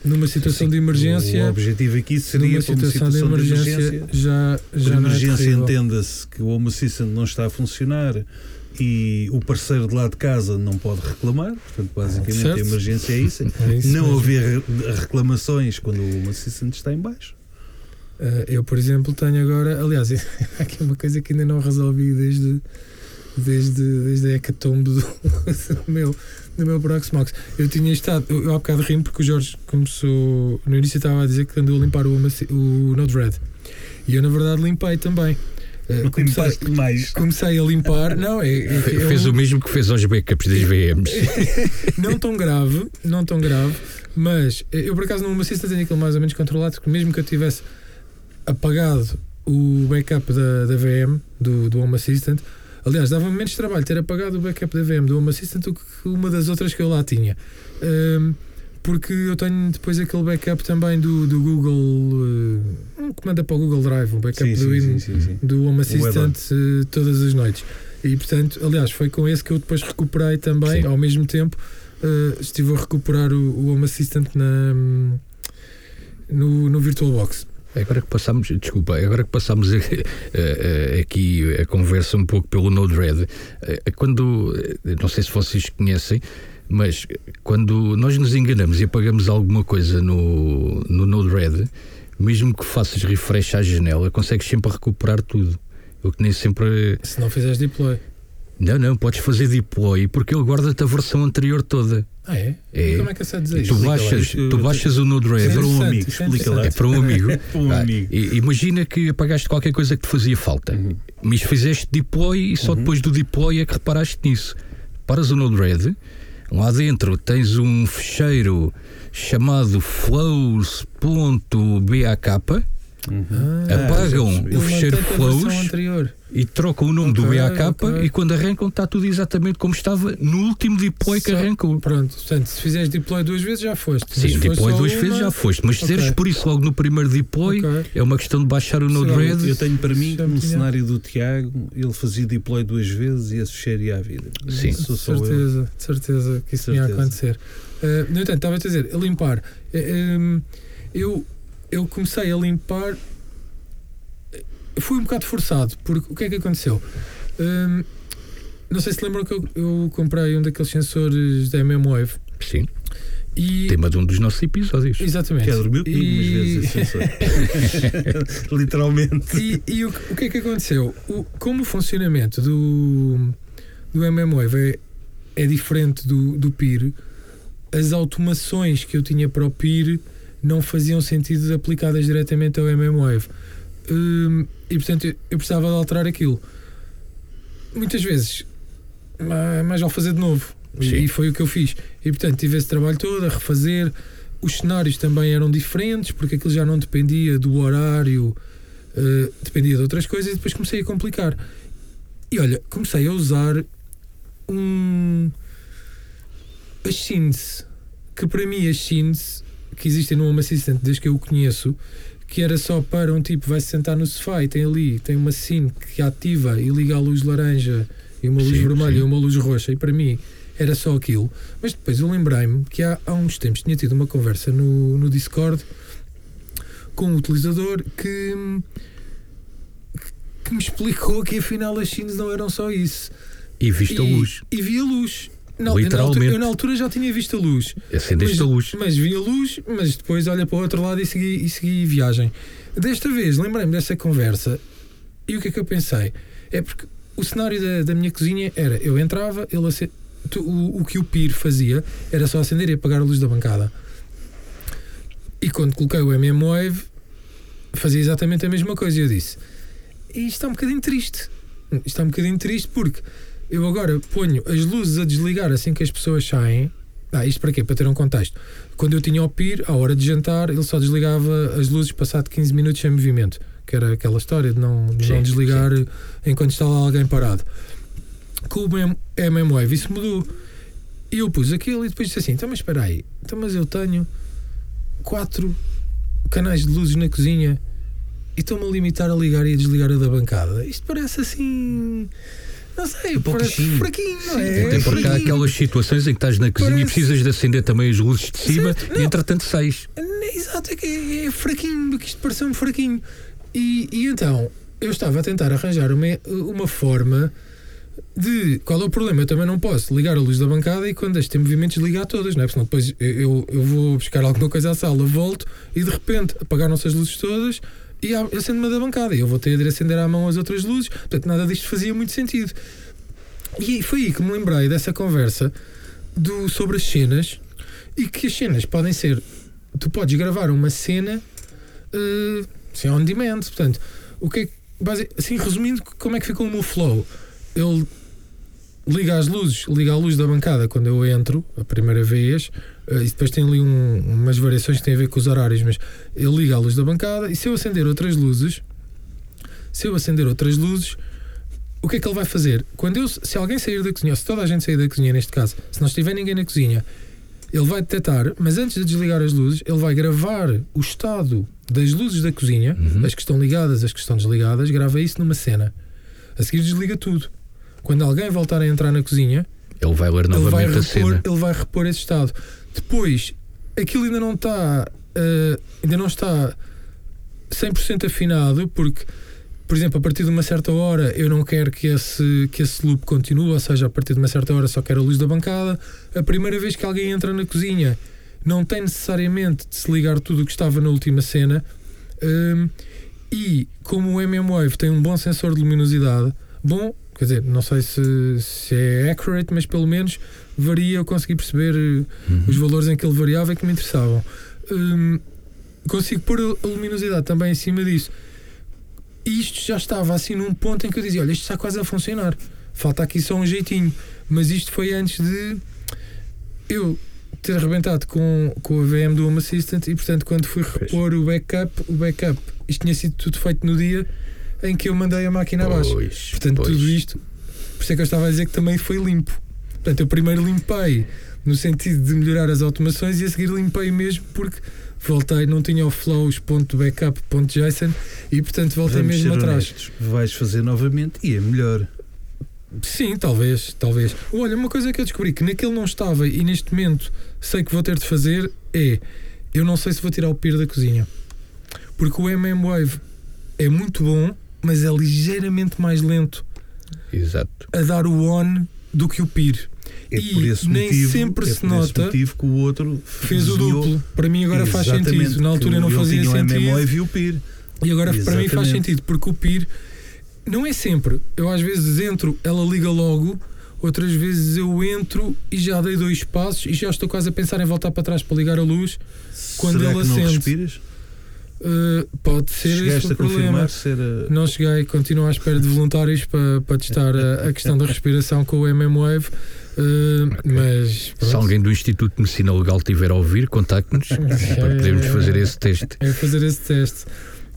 Numa situação Sim, de O emergência, objetivo aqui seria numa para uma situação de emergência, já, Por já não é emergência terrível. entenda-se que o Home Assistant não está a funcionar e o parceiro de lá de casa não pode reclamar. Portanto, basicamente Certo. a emergência é isso. É isso não mesmo. haver re- reclamações quando o Home Assistant está em baixo. Uh, eu, por exemplo, tenho agora. Aliás, há aqui uma coisa que ainda não resolvi desde, desde, desde a hecatombe do, do meu, do meu Proxmox. Eu tinha estado. Eu, há bocado rimo porque o Jorge começou. No início estava a dizer que andou a limpar o, o Node-RED. E eu, na verdade, limpei também. Uh, comecei, mais. comecei a limpar. Não, é, é, é Fez um- o mesmo que fez aos backups das VMs. não tão grave, não tão grave, mas eh, eu por acaso no Home Assistant tenho aquilo mais ou menos controlado, porque mesmo que eu tivesse apagado o backup da, da VM, do, do Home Assistant, aliás, dava-me menos trabalho ter apagado o backup da VM do Home Assistant do que uma das outras que eu lá tinha. Ahm, porque eu tenho depois aquele backup também do, do Google, eh, um que manda para o Google Drive, um backup Sim, do, sim, sim, do Home Assistant eh, todas as noites. E portanto, aliás, foi com esse que eu depois recuperei também, ao mesmo tempo, eh, estive a recuperar o, o Home Assistant na, no, no VirtualBox. Agora que passamos, desculpa, agora que passamos eh, aqui a conversa um pouco pelo Node-RED, quando, não sei se vocês conhecem, mas quando nós nos enganamos e apagamos alguma coisa no, no Node-RED, mesmo que faças refresh à janela, consegues sempre recuperar tudo. O que nem sempre. Se não fizeres deploy. Não, não, podes fazer deploy porque ele guarda-te a versão anterior toda. Ah, é? É. Como é que é a dizer Tu isto? baixas, tu baixas o É Node-RED. para um interessante, amigo, isso é explica lá. É para um amigo. Para um Ah, amigo. i- imagina que apagaste qualquer coisa que te fazia falta, Uhum. mas fizeste deploy e só Uhum. depois do deploy é que reparaste nisso. Paras o Node-RED, lá dentro tens um fecheiro chamado flows.bak Uhum. Ah, Apagam o fecheiro flows anterior. e trocam o nome do Ok, BAK ok. e quando arrancam está tudo exatamente como estava no último deploy que Só- arrancou. Pronto, portanto, se fizeres deploy duas vezes já foste. Sim, se deploy duas uma- vezes já foste, mas se Ok. deres por isso logo no primeiro deploy, é uma questão de baixar o Node-RED. Eu tenho para mim, no tinha. cenário do Tiago, ele fazia deploy duas vezes e esse fecheiro ia à vida. Sim. De eu. certeza, de certeza que isso ia Certeza. acontecer. Uh, no entanto, estava a dizer, a limpar. Uh, um, eu, eu comecei a limpar. Fui um bocado forçado, porque o que é que aconteceu? Um, não sei se lembram que eu, eu comprei um daqueles sensores da MMWave Sim, e. tema de um dos nossos episódios. Exatamente. Que é dormiu comigo umas E- vezes, esse sensor. Literalmente. E, e o, que- o que é que aconteceu? O, como o funcionamento do, do MMWave é, é diferente do, do PIR, as automações que eu tinha para o PIR não faziam sentido aplicadas diretamente ao MMWave. Hum, e portanto eu, eu precisava de alterar aquilo. Muitas vezes, ma- mais ao fazer de novo. E, Sim. e foi o que eu fiz. E portanto tive esse trabalho todo a refazer. Os cenários também eram diferentes, porque aquilo já não dependia do horário, eh, dependia de outras coisas, e depois comecei a complicar. E olha, comecei a usar um. As scenes, que para mim as scenes que existem no Home Assistant desde que eu o conheço, que era só para um tipo vai se sentar no sofá e tem ali, tem uma scene que ativa e liga a luz laranja e uma luz Sim, vermelha sim. e uma luz roxa, e para mim era só aquilo. Mas depois eu lembrei-me que há, há uns tempos tinha tido uma conversa no, no Discord com um utilizador que, que me explicou que afinal as scenes não eram só isso. E viste a E- luz. E vi a luz. Não, eu na Literalmente. altura- Eu na altura já tinha visto a luz. Acendeste Mas- a luz. Mas vi a luz, mas depois olha para o outro lado e segui, e segui viagem. Desta vez lembrei-me dessa conversa e o que é que eu pensei? É porque o cenário da, da minha cozinha era: eu entrava, ele ace- tu- o, o que o PIR fazia era só acender e apagar a luz da bancada. E quando coloquei o MM-Wave, fazia exatamente a mesma coisa. E eu disse: isto está um bocadinho triste. Isto está um bocadinho triste porque eu agora ponho as luzes a desligar assim que as pessoas saem. Ah, isto para quê? Para ter um contexto. Quando eu tinha o PIR, à hora de jantar, ele só desligava as luzes passado 15 minutos sem movimento. Que era aquela história de não, de não Sim, desligar enquanto está lá alguém parado. Com o MM MM-Wave isso mudou. E eu pus aquilo e depois disse assim: então, mas espera aí, então, mas eu tenho quatro canais de luzes na cozinha e estou-me a limitar a ligar e a desligar a da bancada. Isto parece assim. Não sei, parece pouquinho. fraquinho, não é? Até porque há aquelas situações em que estás na cozinha e Parece- precisas de acender também as luzes de cima Certo, e entretanto sais. Exato, é que é, é fraquinho, que isto pareceu-me fraquinho. E, e então, eu estava a tentar arranjar uma, uma forma de. Qual é o problema? Eu também não posso ligar a luz da bancada e quando este tem movimentos ligar todas, não é? Porque senão depois eu, eu, eu vou buscar alguma coisa à sala, volto e de repente apagaram-se as luzes todas e acendo-me a da bancada. Eu vou ter de acender à mão as outras luzes. Portanto, nada disto fazia muito sentido. E foi aí que me lembrei dessa conversa do, sobre as cenas e que as cenas podem ser. Tu podes gravar uma cena uh, assim, on demand. Portanto, o que é basi- Assim, resumindo, como é que ficou o meu flow? Ele liga as luzes, liga a luz da bancada quando eu entro, a primeira vez, e depois tem ali um- umas variações que têm a ver com os horários, mas ele liga a luz da bancada e se eu acender outras luzes, se eu acender outras luzes, o que é que ele vai fazer? Quando eu, se alguém sair da cozinha, ou se toda a gente sair da cozinha neste caso, se não estiver ninguém na cozinha, ele vai detectar, mas antes de desligar as luzes, ele vai gravar o estado das luzes da cozinha, Uhum. as que estão ligadas, as que estão desligadas, grava isso numa cena. A seguir desliga tudo. Quando alguém voltar a entrar na cozinha, Ele vai ler ele vai, novamente a repor, cena. ele vai repor esse estado. Depois, aquilo ainda não está eh, ainda não está 100% afinado, porque, por exemplo, a partir de uma certa hora eu não quero que esse, que esse loop continue, ou seja, a partir de uma certa hora só quero a luz da bancada. A primeira vez que alguém entra na cozinha não tem necessariamente de se ligar tudo o que estava na última cena. Hum, e como o MM-Wave tem um bom sensor de luminosidade, bom, quer dizer, não sei se, se é accurate, mas pelo menos varia, eu consegui perceber eh, Uhum. os valores em que ele variava e que me interessavam. Hum, consigo pôr a- a luminosidade também em cima disso. E isto já estava assim num ponto em que eu dizia: Olha, isto está quase a funcionar. Falta aqui só um jeitinho. Mas isto foi antes de eu ter arrebentado com, com a VM do Home Assistant e, portanto, quando fui repor o backup, o backup, isto tinha sido tudo feito no dia em que eu mandei a máquina abaixo. Pois, Portanto, pois. tudo isto, por isso é que eu estava a dizer que também foi limpo. Portanto, eu primeiro limpei no sentido de melhorar as automações e a seguir limpei mesmo porque voltei, não tinha o flows.backup.json e portanto voltei Vamos mesmo atrás. honestos. Vais fazer novamente e é melhor. Sim, talvez, talvez. Olha, uma coisa que eu descobri que naquele não estava e neste momento sei que vou ter de fazer é eu não sei se vou tirar o PIR da cozinha. Porque o MM Wave é muito bom, mas é ligeiramente mais lento Exato. a dar o on do que o PIR. É E por esse nem motivo, sempre é se nota- motivo que o outro Fez o duplo. Para mim agora faz Exatamente, sentido. Na altura não fazia sentido. MMO e o PIR. E agora para mim faz Exatamente. sentido, porque o PIR não é sempre. Eu às vezes entro, ela liga logo, outras vezes eu entro e já dei dois passos e já estou quase a pensar em voltar para trás para ligar a luz. Quando Será ele que não acende, respiras? Uh, pode ser esse Chegaste o a problema. confirmar se era... Não cheguei, continuo à espera de voluntários para, para testar a, a questão da respiração com o MM-Wave. uh, Mas Se alguém do Instituto de Medicina Legal estiver a ouvir, contacte-nos para podermos fazer esse teste. é fazer esse teste.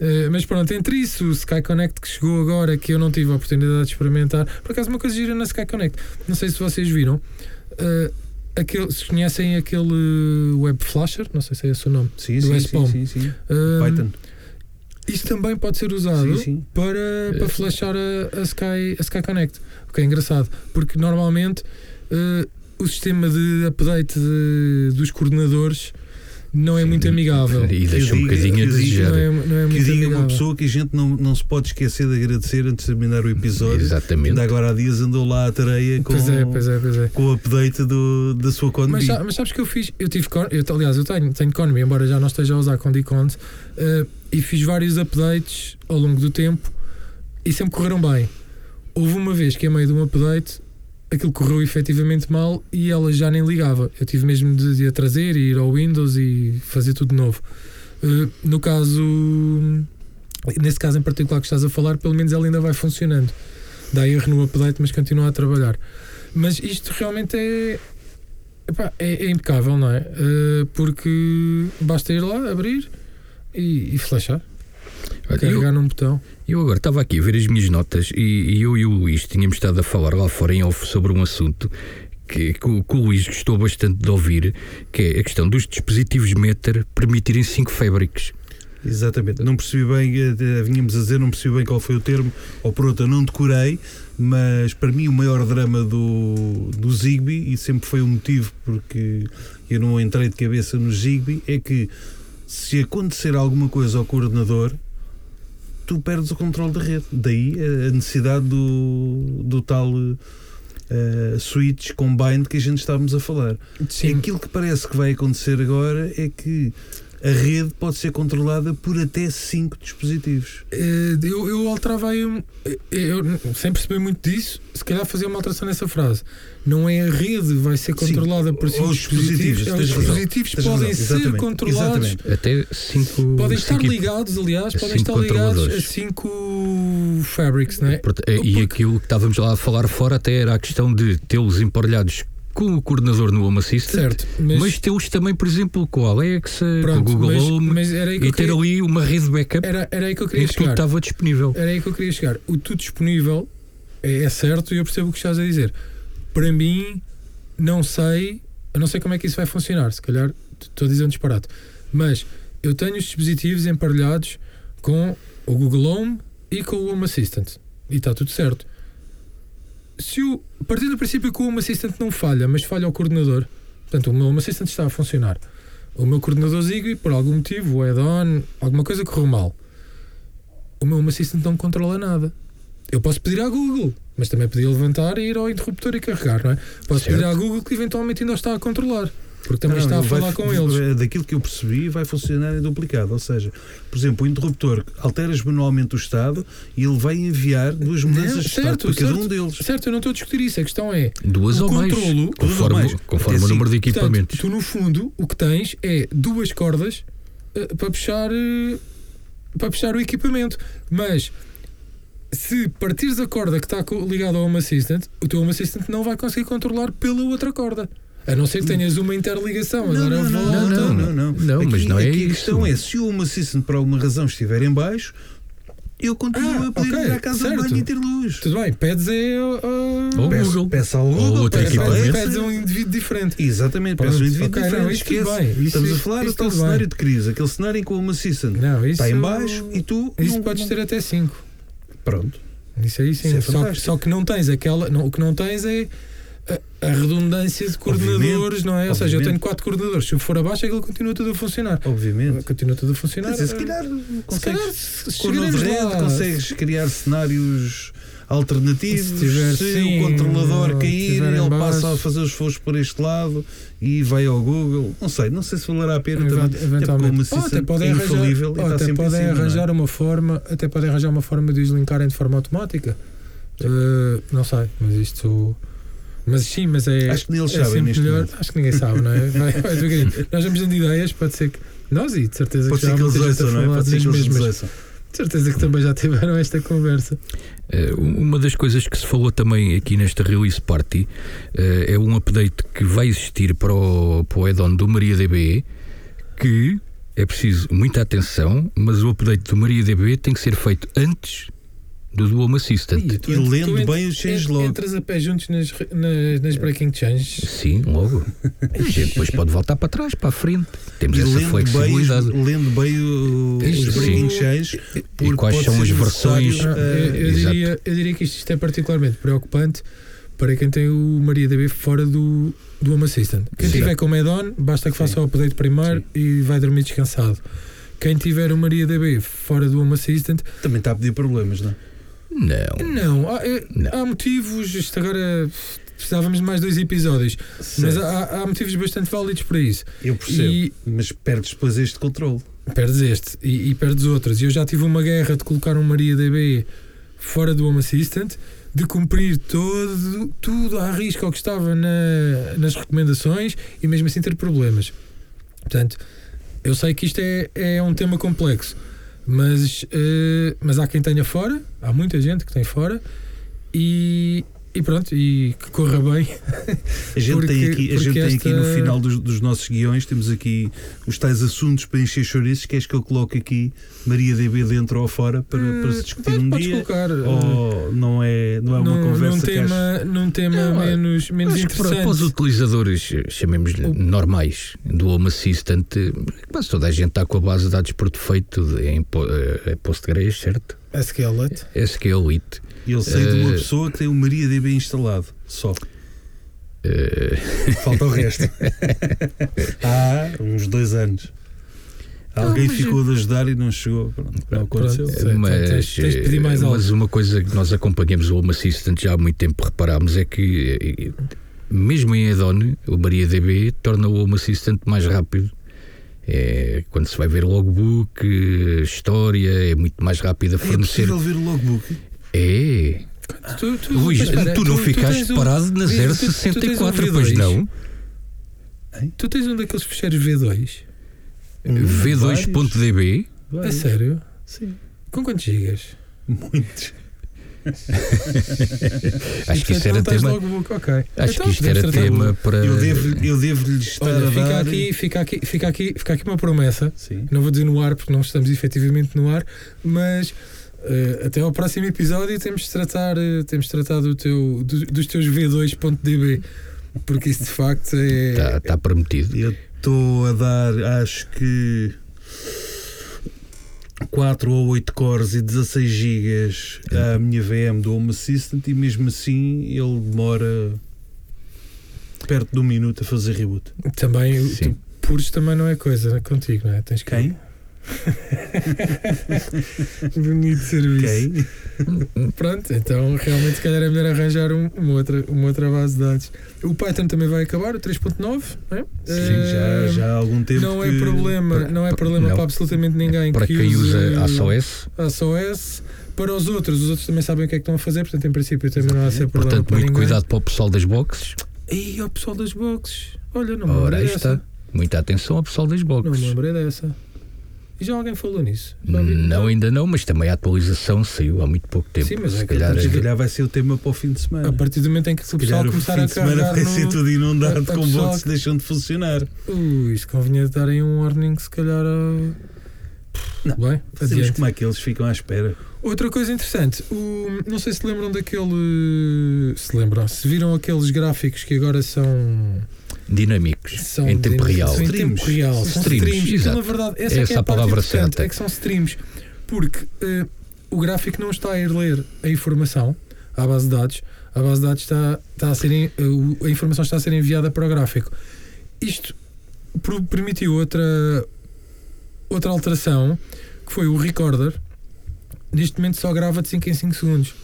Uh, mas pronto, entre isso, o Sky Connect que chegou agora, que eu não tive a oportunidade de experimentar, por acaso uma coisa gira na Sky Connect, não sei se vocês viram, uh, aquele, se conhecem aquele Web Flasher, não sei se é esse o nome. Sim, do sim, SPOM. sim, sim, sim. Uh, Python. Isso também pode ser usado Sim, sim. para, para flashar a, a Sky, a Sky Connect, o que é engraçado, porque normalmente uh, o sistema de update de- dos coordenadores não é muito amigável. E deixa um bocadinho a que diga- desejar. Não é, não é Que diga uma amigável. pessoa que a gente não, não se pode esquecer de agradecer antes de terminar o episódio. Exatamente. Ainda agora há dias andou lá à tareia com, Pois é, pois é, pois é. com o update do, da sua Conbi. Mas, mas sabes que eu fiz, eu tive, eu, aliás, eu tenho, tenho Economy, embora já não esteja a usar com Decons, uh, e fiz vários updates ao longo do tempo e sempre correram bem. Houve uma vez que, a meio de um update, aquilo correu efetivamente mal e ela já nem ligava. Eu tive mesmo de, de a trazer e ir ao Windows e fazer tudo de novo. Uh, no caso, nesse caso em particular que estás a falar, pelo menos ela ainda vai funcionando. Dá erro no update, mas continua a trabalhar. Mas isto realmente é, epá, é, é impecável, não é? Uh, porque basta ir lá, abrir e, e flashar, Olha, eu, carregar num botão. eu agora estava aqui a ver as minhas notas e, e eu e o Luís tínhamos estado a falar lá fora em off sobre um assunto que, que, o- que o Luís gostou bastante de ouvir, que é a questão dos dispositivos Meter permitirem 5 fabrics. Exatamente. Não percebi bem, eh, vínhamos a dizer, não percebi bem qual foi o termo, ou por outro, não decorei, mas para mim o maior drama do, do Zigbee, e sempre foi o motivo porque eu não entrei de cabeça no Zigbee, é que se acontecer alguma coisa ao coordenador, tu perdes o controle da rede. Daí a necessidade do, do tal eh, switch combined que a gente estávamos a falar. Sim, Aquilo que parece que vai acontecer agora é que a rede pode ser controlada por até 5 dispositivos. Eh, eu, eu alterava aí. eh, Eu, sem perceber muito disso, se calhar fazia uma alteração nessa frase. Não é a rede vai ser Sim, controlada por os cinco dispositivos, dispositivos. é, Os razão, dispositivos tens podem razão, ser exatamente, controlados. exatamente. Até 5. Podem estar ligados, aliás, a podem cinco estar ligados a controladores. cinco fabrics, não é? E Porque- aquilo que estávamos lá a falar fora até era a questão de tê-los emparelhados com o coordenador no Home Assistant, Certo, mas, mas, tê-los também, por exemplo, com a Alexa, pronto, com o Google mas, Home mas que e ter queria, ali uma rede backup era, era aí que eu em queria que tudo chegar. estava disponível. Era aí que eu queria chegar. O tudo disponível é, é certo e eu percebo o que estás a dizer. Para mim, não sei, eu não sei como é que isso vai funcionar. Se calhar estou a dizer um disparate. Mas eu tenho os dispositivos emparelhados com o Google Home e com o Home Assistant. E está tudo certo. Se o, partindo do princípio que o Home Assistant não falha, mas falha o coordenador, portanto, o meu Home Assistant está a funcionar. O meu coordenador Zigbee, por algum motivo, o add-on, alguma coisa correu mal o meu Home Assistant não controla nada. Eu posso pedir à Google, mas também podia levantar e ir ao interruptor e carregar, não é? Posso Certo. pedir à Google que eventualmente ainda o está a controlar, porque também Não, está a ele vai- falar com eles. Daquilo que eu percebi, vai funcionar em duplicado. Ou seja, por exemplo, o interruptor alteras manualmente o estado e ele vai enviar duas mudanças Não, de estado certo, para cada certo. um deles. Certo, eu não estou a discutir isso. A questão é, Duas O ou mais, controlo- ou conforme, mais. conforme Até o número de portanto, equipamentos. tu no fundo o que tens é duas cordas eh, para puxar eh, para puxar o equipamento. Mas se partires a corda que está ligada ao Home Assistant, o teu Home Assistant não vai conseguir controlar pela outra corda. A não ser que tenhas uma interligação. Não, Agora não, não, volta. não, não, não. Não, mas Aqui- não é aqui. A questão é, se o Home Assistant por alguma razão estiver em baixo, eu continuo Ah, a poder ok, ir à casa certo. de banho e ter luz. Tudo bem, pedes é. uh, Ou Peço, Google. peço ao Ou Google, outro peço pedes a um indivíduo diferente. Exatamente, Pronto, peço um indivíduo ok, diferente. não, esquece. bem, isso- Estamos a falar do tal cenário bem. de crise, aquele cenário em que o Home Assistant Não, isso. está em baixo e tu. Isso não- podes não- ter até 5. Pronto. Isso aí sim. Isso é só, só que não tens aquela. Não, o que não tens é a, a redundância de coordenadores, Obviamente, não é? Ou seja, eu tenho quatro coordenadores. Se eu for abaixo, aquilo continua tudo a funcionar. Obviamente. Continua tudo a funcionar. Dizer, se calhar se calhar se rede consegues criar cenários alternativos. Se tiver, se sim, o controlador cair, ele passa a fazer os foros por este lado e vai ao Google. Não sei, não sei se valerá a pena Event- também. eventualmente. Até até podem é arranjar, até podem cima, não é? arranjar uma forma, até podem arranjar uma forma de os linkarem de forma automática. Uh, não sei, mas isto. Mas sim, mas é. Acho que nem eles é sabem sempre neste melhor. momento. Acho que ninguém sabe, não é? Vai, vai devagarinho. Nós vamos dando ideias, pode ser que. Nós e de certeza Pode que já que eles ouçam, não é? Pode ser que eles ouçam. De certeza que também já tiveram esta conversa. Eh, uma das coisas que se falou também aqui nesta Release Party eh, é um update que vai existir para o, para o add-on do MariaDB que é preciso muita atenção, mas o update do MariaDB tem que ser feito antes do Home Assistant. Ih, tu E lendo tu bem os change ent- log. Entras a pé juntos nas, nas, nas breaking changes. Sim, logo. A gente depois pode voltar para trás, para a frente. Temos E essa lendo bem, flexibilidade. lendo bem o- os sim. breaking change, porque quais são as versões? Eh, eu, eu exato. diria, eu diria que isto, isto é particularmente preocupante para quem tem o MariaDB fora do, do Home Assistant. Quem Sim. tiver com o add-on, basta que faça Sim. o update primeiro e vai dormir descansado. Quem tiver o MariaDB fora do Home Assistant, também está a pedir problemas, não é? Não. não, há, é- Não. há motivos. Isto agora precisávamos de mais dois episódios, mas Certo. há, há motivos bastante válidos para isso. Eu percebo, E mas perdes depois este controle. perdes este e, e perdes outros. E eu já tive uma guerra de colocar um MariaDB fora do Home Assistant, de cumprir todo, tudo à risca ao que estava na- nas recomendações e mesmo assim ter problemas. Portanto, eu sei que isto é, é um tema complexo, mas, eh, mas há quem tenha fora, há muita gente que tem fora e, e pronto, e que corra bem. A gente Porque- tem aqui, a gente tem aqui no esta- final dos, dos nossos guiões, temos aqui os tais assuntos para encher chouriços. Queres que eu coloque aqui Maria DB dentro ou fora para, para se discutir um dia? colocar. eh, Ou não é, não é uma conversa num que acho- tema, num tema Não, é- menos, menos Acho que para, interessante. para os utilizadores, eh, chamemos-lhe O- normais, do Home Assistant, eh, quase toda a gente está com a base de dados por defeito de, em po- eh, Postgres, certo? SQLite. SQL IT. Eu sei de uma Eh, pessoa que tem o Maria DB instalado, só. Eh, Falta o resto. Há uns dois anos. Alguém mas ficou de ajudar e não chegou. Pronto, não aconteceu. Mas, então tens- tens de pedir mais eh, mas uma coisa que nós acompanhamos o Home Assistant já há muito tempo reparámos é que mesmo em add-on o MariaDB torna o Home Assistant mais rápido é, quando se vai ver logbook história é muito mais rápido a É fornecer possível ver o logbook? É Tu, tu, Luís, espera, tu não ficaste tens um- parado na tu- tu- tu tens um 064 pois V2? não? Tu tens um daqueles fecheiros V2? V2.db É sério? Sim. Com quantos gigas? Muitos. acho que E, isso portanto, era tema ok. acho Então, que isto podemos era tema para Eu devo, eu devo estar Olha, a fica dar. aqui, fica, aqui, fica, aqui, fica aqui uma promessa. Sim. Não vou dizer no ar porque não estamos efetivamente no ar, mas eh, até ao próximo episódio temos de tratar, eh, temos de tratar do teu, do- dos teus V2.db, porque isso de facto é. está tá prometido Eu estou a dar, acho que 4 ou 8 cores e 16 gigas à minha VM do Home Assistant e mesmo assim ele demora perto de um minuto a fazer reboot. Também, Sim. tu, puros também não é coisa né, contigo, não é? Tens que. Quem? Bonito serviço. Quem? Pronto, então realmente se calhar é melhor arranjar um- uma, outra, uma outra base de dados. O Python também vai acabar, o 3.9, não é? Sim, já, já há algum tempo. não é problema, para- não é problema não. para absolutamente ninguém para que quem usa ASOS ASOS. Para os outros, os outros também sabem o que é que estão a fazer, portanto, em princípio, também não há ser problema portanto muito ninguém. cuidado para o pessoal das boxes E o pessoal das boxes, olha, não me ora lembrei está dessa. muita atenção ao pessoal das Não me boxes lembrei dessa. E já alguém falou nisso? Não, ainda não, mas também a atualização saiu há muito pouco tempo. Sim, mas é se que calhar Mas se é- calhar vai ser o tema para o fim de semana. A partir do momento em que o Se pessoal calhar o começar fim a de semana vai no... ser tudo inundado a- a com votos que deixam de funcionar. Ui, isso convinha darem um warning, se calhar. A... Não, Bem, Sabemos como é que eles ficam à espera. Outra coisa interessante, o, não sei se lembram daquele. Se lembram, se viram aqueles gráficos que agora são. Dinâmicos, são em tempo real. São em Streams. tempo real. São Streams, streams. Exato. na verdade, essa, É é, essa que é a a palavra certa. É que são streams. Porque eh, o gráfico não está a ir ler a informação à base de dados. A base de dados está, está a ser. o- A informação está a ser enviada para o gráfico. Isto permitiu outra, outra alteração que foi o recorder. Neste momento só grava de 5 em 5 segundos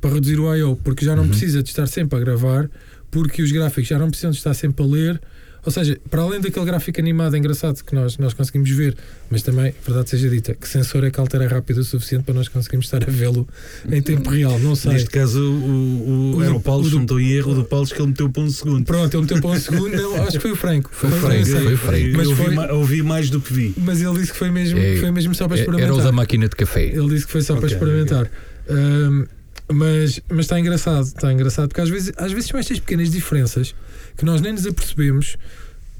para reduzir o I.O. porque já não Uhum. precisa de estar sempre a gravar porque os gráficos já não precisam de estar sempre a ler ou seja, para além daquele gráfico animado engraçado que nós, nós conseguimos ver, mas também, verdade seja dita, que sensor é que altera rápido o suficiente para nós conseguirmos estar a vê-lo em tempo real, não sei. Neste caso, o, o, O era do- o Paulo, o do- se não estou em erro, o do Paulo que ele meteu para um segundo. Pronto, ele meteu para um segundo, não, acho que foi o Franco. Foi o não Franco, sei. foi o Franco. Mas eu foi- ouvi, ma- ouvi mais do que vi. Mas ele disse que foi mesmo, É, foi mesmo só para É- experimentar. Era o da máquina de café. Ele disse que foi só para Ok, experimentar. Ahm, mas, mas está engraçado, está engraçado, porque às vezes, às vezes são estas pequenas diferenças que nós nem nos apercebemos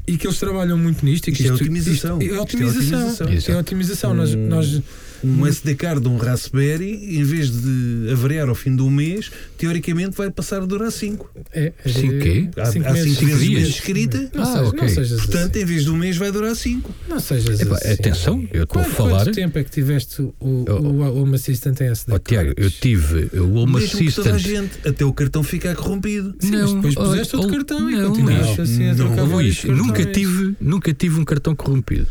e que eles trabalham muito nisto. e que Isto é otimização. isto é Isto é otimização. otimização. Isto é otimização. Nós, Hum. nós, Um SD card de um Raspberry, em vez de avariar ao fim de um mês, teoricamente vai passar a durar 5. é, é, Cinco quê? Há cinco 5 meses. menos escrita, Não, Ah, sejas, ok. não sejas portanto, assim. em vez de um mês vai durar 5. Não sejas Epá, assim. atenção, eu estou a Quanto, falar. quanto tempo é que tiveste o, o, Oh, o Home Assistant em SD? Ó, Tiago, eu tive o Home Mesmo que toda a Assistant. gente, até o cartão ficar corrompido. Sim, mas depois puseste oh, outro oh, cartão e não, continuaste não, assim a não, trocar Luís, nunca tive, nunca tive um cartão corrompido.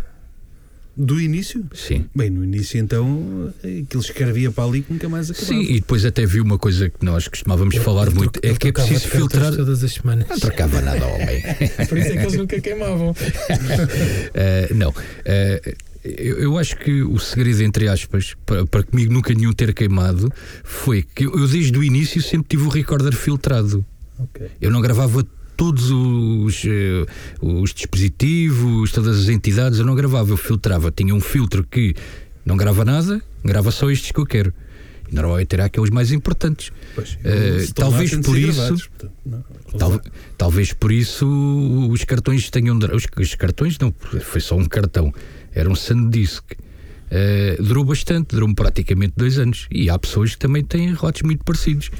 Do início? Sim. Bem, no início então, aquilo escrevia para ali que nunca mais acabava. Sim, e depois até vi uma coisa que nós costumávamos Eu- falar eu muito, é que é preciso filtrar. todas as semanas. Não trocava nada, homem. Por isso é que eles nunca queimavam. Eh, não. Eh, eu, eu acho que o segredo, entre aspas, para, para comigo nunca nenhum ter queimado, foi que eu, eu desde o início sempre tive o recorder filtrado. Ok. Eu não gravava todos os, eh, os dispositivos, todas as entidades, eu não gravava, eu filtrava. Tinha um filtro que não grava nada, grava só estes que eu quero. E normalmente era aqueles mais importantes. Pois, lá, talvez por isso- gravados, portanto, não, Tal- talvez por isso os cartões tenham. Os, os cartões não, foi só um cartão, era um SanDisk. Eh, durou bastante, durou praticamente dois anos. E há pessoas que também têm relatos muito parecidos.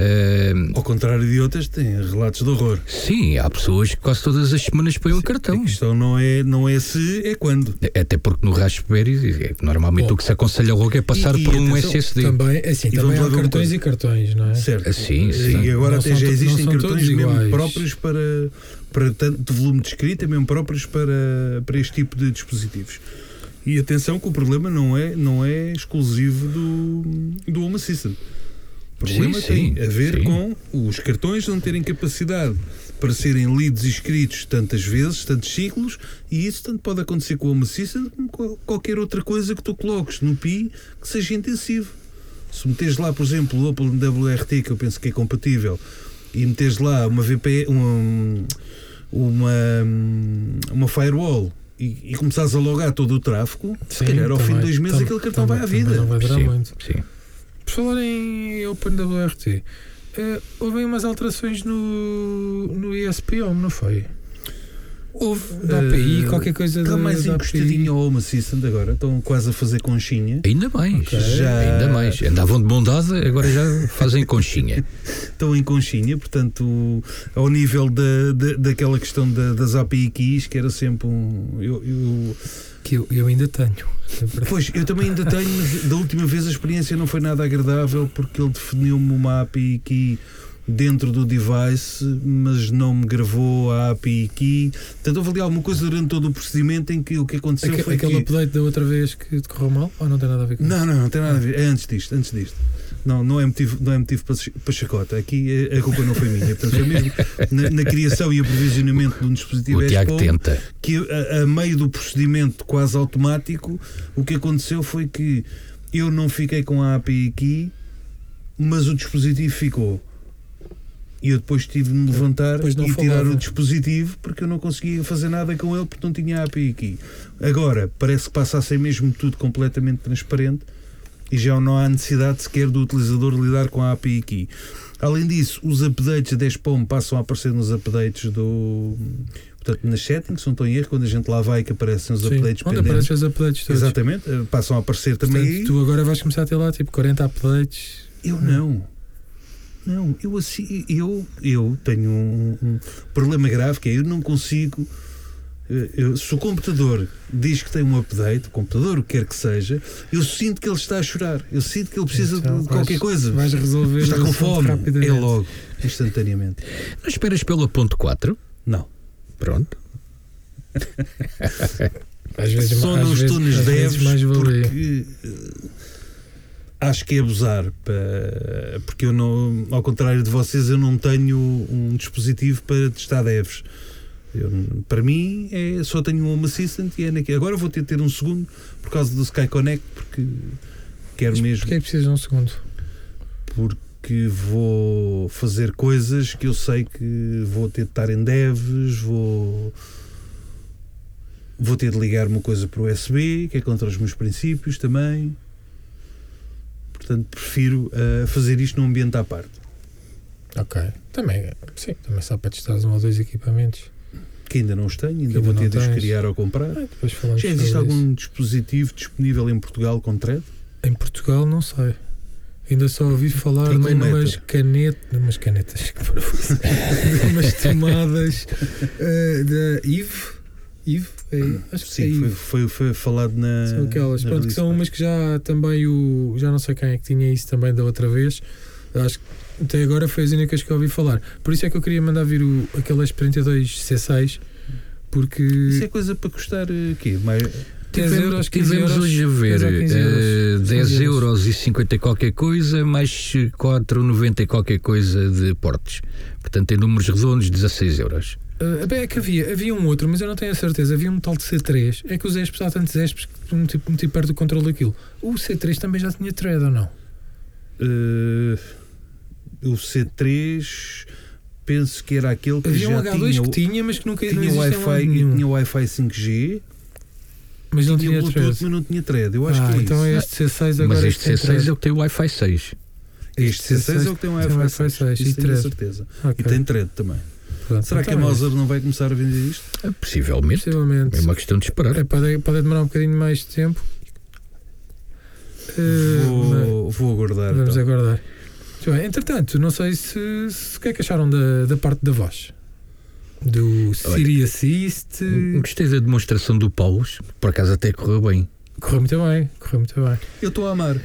Eh, Ao contrário de outras, têm relatos de horror. sim, há pessoas que quase todas as semanas põem um cartão. A questão não é, não é se, é quando. Até porque no Raspberry, é, normalmente Bom, o que se aconselha logo é passar e- e por um atenção, SSD. Também, é assim, E também há cartões coisa. e cartões, não é? Certo. Sim, sim. E agora Não até já to- existem cartões mesmo iguais. próprios para, para tanto volume de escrita, mesmo próprios para, para este tipo de dispositivos. E atenção que o problema não é, não é exclusivo do, do Home Assistant. O problema Sim, sim, tem a ver sim. com os cartões não terem capacidade para serem lidos e escritos tantas vezes, tantos ciclos, e isso tanto pode acontecer com o Home Assistant como com qualquer outra coisa que tu coloques no PI que seja intensivo. Se meteres lá, por exemplo, o Opel WRT, que eu penso que é compatível, e meteres lá uma VP, uma, uma, uma firewall e, e começares a logar todo o tráfego, se Sim, calhar ao fim de dois meses tam- aquele cartão vai à vida. Não vai durar Sim, muito. sim. Por falar em OpenWRT, eh, houve aí umas alterações no, no ESP Home, não foi? Houve Da API, eh, qualquer coisa Está mais da encostadinho ao Home Assistant agora, estão quase a fazer conchinha. Ainda mais. Ok. Já- Ainda mais. Andavam de dada, agora já fazem conchinha. Estão em conchinha, portanto, ao nível da, da, daquela questão da- das API keys, que era sempre um. Eu, eu- Que eu, eu ainda tenho. é. Pois, eu também ainda tenho, mas da última vez a experiência não foi nada agradável porque ele definiu-me uma API key dentro do device, mas não me gravou a API key. Portanto, houve ali alguma coisa durante todo o procedimento em que o que aconteceu Aque- foi aquele que... update da outra vez que te correu mal? Ou não tem nada a ver com isso? Não, não, não tem nada a ver. É antes disto, antes disto. Não, não é motivo, não é motivo para, para chacota. Aqui a culpa não foi minha. Portanto, foi mesmo na, na criação e aprovisionamento de um dispositivo O Tiago tenta. que a, a meio do procedimento quase automático, o que aconteceu foi que eu não fiquei com a API aqui, mas o dispositivo ficou. E eu depois tive de me levantar e tirar falava. o dispositivo porque eu não conseguia fazer nada com ele porque não tinha a API aqui. Agora, parece que passa a ser mesmo tudo completamente transparente e já não há necessidade sequer do utilizador lidar com a API aqui. Além disso, os updates da Despom passam a aparecer nos updates do. Portanto, nas settings, se não estou em erro, quando a gente lá vai que aparecem os Sim. updates Onde pendentes. aparecem os updates todos. Exatamente, eh, passam a aparecer também Portanto, tu agora vais começar a ter lá tipo 40 updates. Eu não. Não, eu assim, eu, eu tenho um, um problema grave que é eu não consigo. Eh, eu- se o computador diz que tem um update, o computador, o que quer que seja, eu sinto que ele está a chorar. Eu sinto que ele precisa de- Então, de qualquer vais- coisa. Vais resolver Está com fome. É logo, instantaneamente. Não esperas pela ponto 4? Não. Pronto. Às vezes, Só às não estou nos devs porque eh, acho que é abusar. Porque eu não, ao contrário de vocês, eu não tenho um dispositivo para testar devs. Eu, para mim, é, só tenho um Home Assistant e é naquele. Agora vou ter de ter um segundo por causa do Sky Connect, porque quero Mas mesmo. Porquê é que precisas de um segundo? Porque vou fazer coisas que eu sei que vou ter de estar em devs, vou. Vou ter de ligar uma coisa para o USB, que é contra os meus princípios também. Portanto, prefiro ah, fazer isto num ambiente à parte. Ok. Também, sim, também só para testar um ou dois equipamentos. Que ainda não os tenho, ainda vou ter de os criar ou comprar. Ah, Já existe algum dispositivo disponível em Portugal com thread? isso. Em Portugal, não sei. Ainda só ouvi falar de umas canetas, umas canetas, que de umas tomadas eh, da Eve. Eve? É, acho que é Sim, foi, Eve. foi, foi falado na. São aquelas, na pronto, que são umas que já também o. Já não sei quem é que tinha isso também da outra vez. Acho que até agora foi as únicas que eu ouvi falar. Por isso é que eu queria mandar vir o, aquele S32 C6, porque. Isso é coisa para custar quê? Mais, 10 Tivemos, euros, 15 tivemos euros, hoje a ver 10 ou 15 euros. eh, 10 15 euros. e 50 e qualquer coisa, mais 4,90 e qualquer coisa de portes. Portanto, em números redondos, 16 euros. Uh, bem, é que havia, havia um outro, mas eu não tenho a certeza. Havia um tal de C3. É que os ESPs, há tantos ESPs que me tipo, meti perto do controle daquilo. O C3 também já tinha thread ou não? Eh, o C3 penso que era aquele que Havia um já H2 tinha, que tinha, mas que nunca não tinha Wi-Fi e tinha Wi-Fi 5G, Mas não tinha tinha Bluetooth, thread. mas não tinha thread. Eu acho ah, que é então isso. este C6 agora Mas este este tem C6 thread. é o que tem Wi-Fi 6. Este C6 é o que tem Wi-Fi Wi-Fi 6, 6 e tenho certeza. Ok, E tem thread também. pronto. Será que a Então é Mauser não vai começar a vender isto? Ah, Possivelmente. Possivelmente. É uma questão de esperar. É, pode, pode demorar um bocadinho mais de tempo. Uh, Vou, vou aguardar. Vamos então. aguardar. Muito bem. Entretanto, não sei se, se o que é que acharam da, da parte da voz. Do Siri Assist. Gostei da demonstração do Paulo, por acaso até correu bem. Correu muito bem, correu muito bem. Eu estou a amar.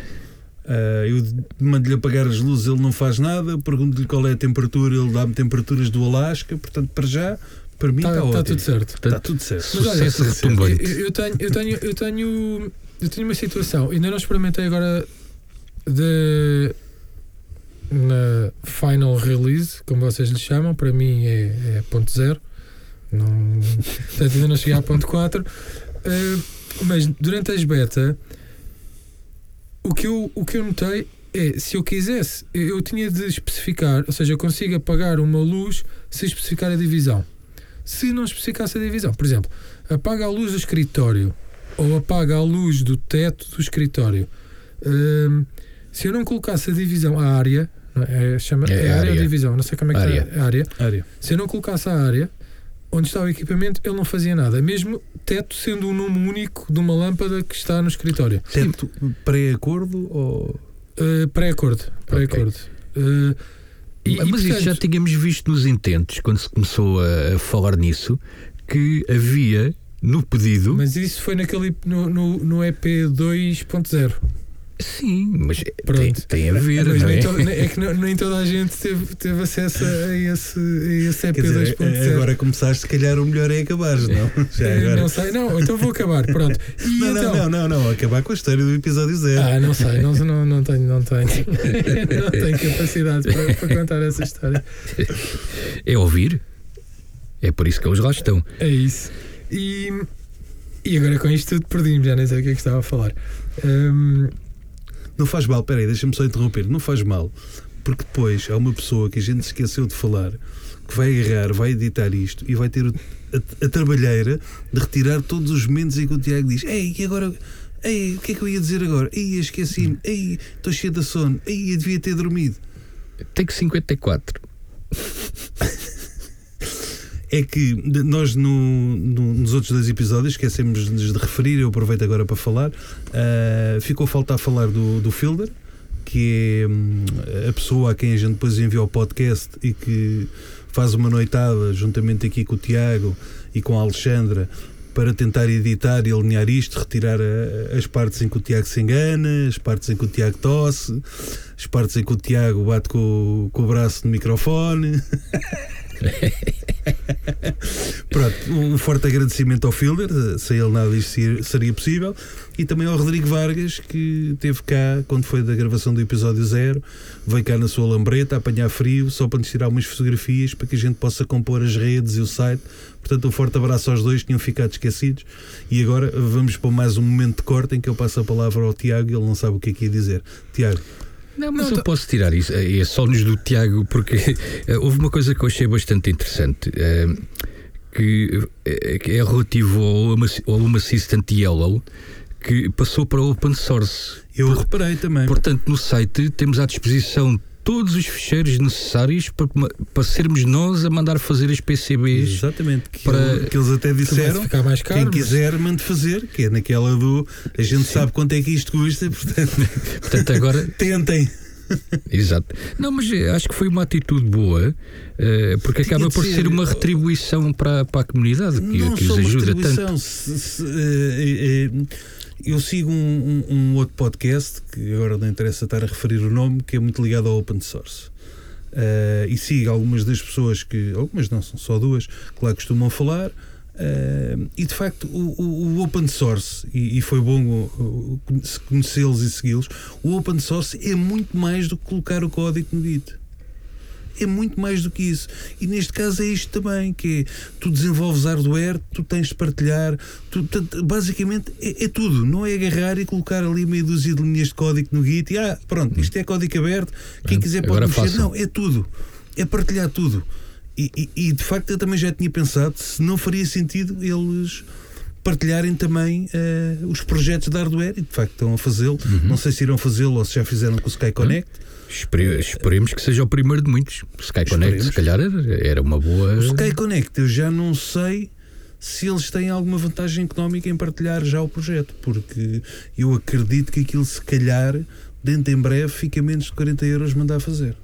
Ah, eu mando-lhe apagar as luzes, ele não faz nada. Pergunto-lhe qual é a temperatura, ele dá-me temperaturas do Alasca. Portanto, para já, para mim está Está ótimo. Tá, tudo certo. Está tudo certo. Mas olha, sucesso Eu, retumbante. eu tenho, eu, tenho, eu, tenho, eu tenho uma situação. Ainda não experimentei agora de na final release, como vocês lhe chamam. Para mim é, é ponto zero. Não, portanto, ainda não cheguei a ponto 4. Eh, mas durante as beta, o que, eu, o que eu notei é se eu quisesse, eu, tinha de especificar, ou seja, eu consigo apagar uma luz se especificar a divisão. Se não especificasse a divisão, por exemplo, apaga a luz do escritório ou apaga a luz do teto do escritório. Hum, se eu não colocasse a divisão, a área, não é, é, chama, É é, área área. ou divisão, não sei como é que Área. é, a área. Área. Se eu não colocasse a área onde está o equipamento, ele não fazia nada. Mesmo teto sendo um nome único de uma lâmpada que está no escritório. Teto pré-acordo ou. Uh, pré-acordo. Pré-acordo. Uh, e- Mas e, isso já portanto, tínhamos visto nos intentos, quando se começou a, a falar nisso, que havia no pedido. Mas isso foi naquele no, no, no EP 2.0. Sim, mas tem, tem a ver, Mas é? to- é que não- nem toda a gente teve, teve acesso a esse, a esse EP Quer dizer, 2.0. agora começaste, se calhar o melhor é acabares, não? Já Eh, agora. Não sei, não, então vou acabar. Pronto. Não, então, não, não, não, não, acabar com a história do episódio zero. Ah, não sei, não, não, não tenho, não tenho. não tenho capacidade para, para contar essa história. É ouvir. É por isso que eles lá estão. É isso. E, e agora com isto tudo perdi-me, já nem sei o que é que estava a falar. Hum, Não faz mal, peraí, deixa-me só interromper. Não faz mal, Porque depois há uma pessoa que a gente esqueceu de falar que vai agarrar, vai editar isto e vai ter a, a trabalheira de retirar todos os momentos em que o Tiago diz: Ei, e agora? Ei, o que é que eu ia dizer agora? Ei, esqueci-me. Ei, estou cheio de sono. Ei, eu devia ter dormido. Que 54. É que nós no- no- nos outros dois episódios esquecemos de referir, eu aproveito agora para falar. ah, ficou a faltar falar do, do Fielder, que é hum, a pessoa a quem a gente depois envia o podcast e que faz uma noitada juntamente aqui com o Tiago e com a Alexandra para tentar editar e alinhar isto, retirar a- as partes em que o Tiago se engana, as partes em que o Tiago tosse, as partes em que o Tiago bate com, com o braço no microfone. Pronto, um forte agradecimento ao Fielder, eh, sem ele nada disto ser- seria possível, e também ao Rodrigo Vargas, que esteve cá quando foi da gravação do episódio zero, veio cá na sua lambreta a apanhar frio, só para nos tirar umas fotografias para que a gente possa compor as redes e o site. Portanto, um forte abraço aos dois, tinham ficado esquecidos. E agora vamos para mais um momento de corte em que eu passo a palavra ao Tiago e ele não sabe o que é que ia dizer. Tiago, Não, mas Não, eu tá- posso tirar isso. É é só nos do Tiago, porque eh, houve uma coisa que eu achei bastante interessante. eh, que eh, que é relativo ao Home ao Assistant Yellow, que passou para o open source. eu Por- reparei também. Portanto, no site temos à disposição todos os ficheiros necessários para, para sermos nós a mandar fazer as PCBs. Exatamente, que, para- que eles até Que disseram. ficar mais caro. Quem quiser, mande fazer, que é naquela do a gente sabe quanto é que isto custa, portanto, Portanto, agora tentem. Exato. Não, mas eh, acho que foi uma atitude boa, eh, porque Tinha acaba por ser. ser uma retribuição para, para a comunidade que, Não que os ajuda tanto. se- se, eh, eh, eu sigo um, um- um outro podcast que agora não interessa estar a referir o nome, que é muito ligado ao open source. Eh, e sigo algumas das pessoas que, algumas não, são só duas, que lá costumam falar. eh, e de facto, o, o- o open source, e, e foi bom conhecê-los e segui-los, o open source é muito mais do que colocar o código no Git. É muito mais do que isso. E neste caso é isto também, que é tu desenvolves hardware, tu tens de partilhar, tu, basicamente é, é tudo, não é agarrar e colocar ali meia dúzia de linhas de código no Git e ah, pronto, isto é código aberto, quem quiser pode agora mexer. façam. Não, é tudo. É partilhar tudo. E, e- e, de facto eu também já tinha pensado se não faria sentido eles partilharem também eh, os projetos de hardware e de facto estão a fazê-lo. Uhum. Não sei se irão fazê-lo ou se já fizeram com o Sky Connect. Espere- esperemos que seja o primeiro de muitos. Sky Connect, se calhar, era, era uma boa. O Sky Connect, eu já não sei se eles têm alguma vantagem económica em partilhar já o projeto, porque eu acredito que aquilo, se calhar, dentro em breve, fica menos de 40 euros mandar fazer.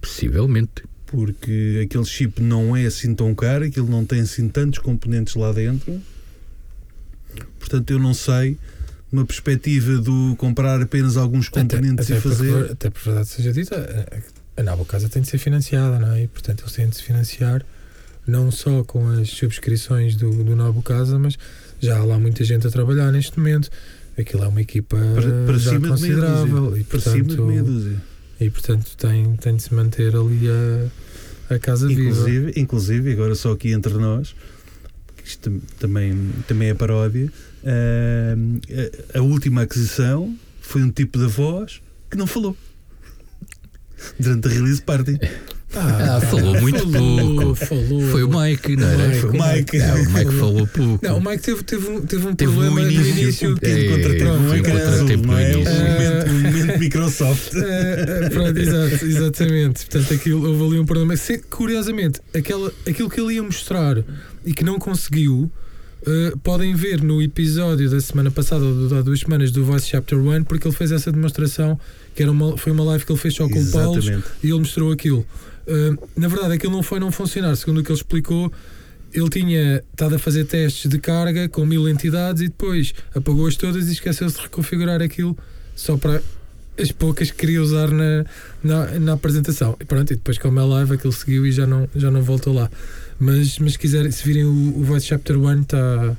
Possivelmente. Porque aquele chip não é assim tão caro, aquilo não tem assim tantos componentes lá dentro. Portanto, eu não sei, uma perspectiva do comprar apenas alguns componentes até, e fazer. Porque, até por verdade seja dita, a, a nova casa tem de ser financiada, não é? E portanto eles têm de se financiar não só com as subscrições do, do Nabo Casa, mas já há lá muita gente a trabalhar neste momento. Aquilo é uma equipa Para, para já considerável e Para cima de meia portanto, dúzia. e portanto tem, tem de se manter ali a, a casa viva. Inclusive, inclusive, agora só aqui entre nós, isto tam- também, também é paródia, a, a última aquisição foi um tipo de voz que não falou. Durante a release party. Ah, falou muito falou, pouco. Falou. Foi o Mike, não era? Mike, Foi o Mike. Não, o Mike falou pouco. Não, o Mike teve, teve, um, teve um Teve um problema no início- início. Um pequeno É, contratempo, foi é um contratempo não é? no Um início. momento, um momento Microsoft. Eh, pronto, exato, exatamente. Portanto, aquilo, houve ali um problema. Se- curiosamente, aquela, aquilo que ele ia mostrar e que não conseguiu, eh, podem ver no episódio da semana passada, ou há duas semanas, do Voice Chapter 1, porque ele fez essa demonstração, que era uma, foi uma live que ele fez só com o Paulo e ele mostrou aquilo. Uh, na verdade, aquilo não foi não funcionar. Segundo o que ele explicou, ele tinha estado a fazer testes de carga com mil entidades e depois apagou-as todas e esqueceu-se de reconfigurar aquilo só para as poucas que queria usar na, na, na apresentação. E pronto, e depois como é live, aquilo seguiu e já não, já não voltou lá. Mas, mas se quiserem, se virem o, o Voice Chapter 1, tá,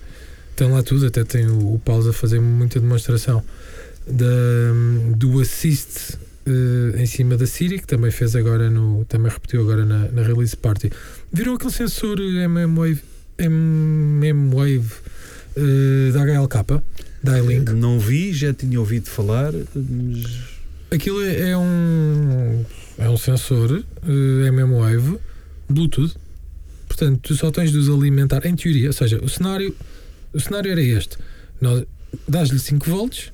tem lá tudo, até tem o, o Paulo a fazer muita demonstração da, do Assist eh, em cima da Siri, que também fez agora no. também repetiu agora na, na release party. Viram aquele sensor MM-Wave MM-Wave eh, da HLK, da iLink? Não vi, já tinha ouvido falar, mas aquilo é, é um é um sensor eh, MM-Wave Bluetooth. Portanto, tu só tens de os alimentar em teoria, ou seja, o cenário, o cenário era este. Dás-lhe 5 volts,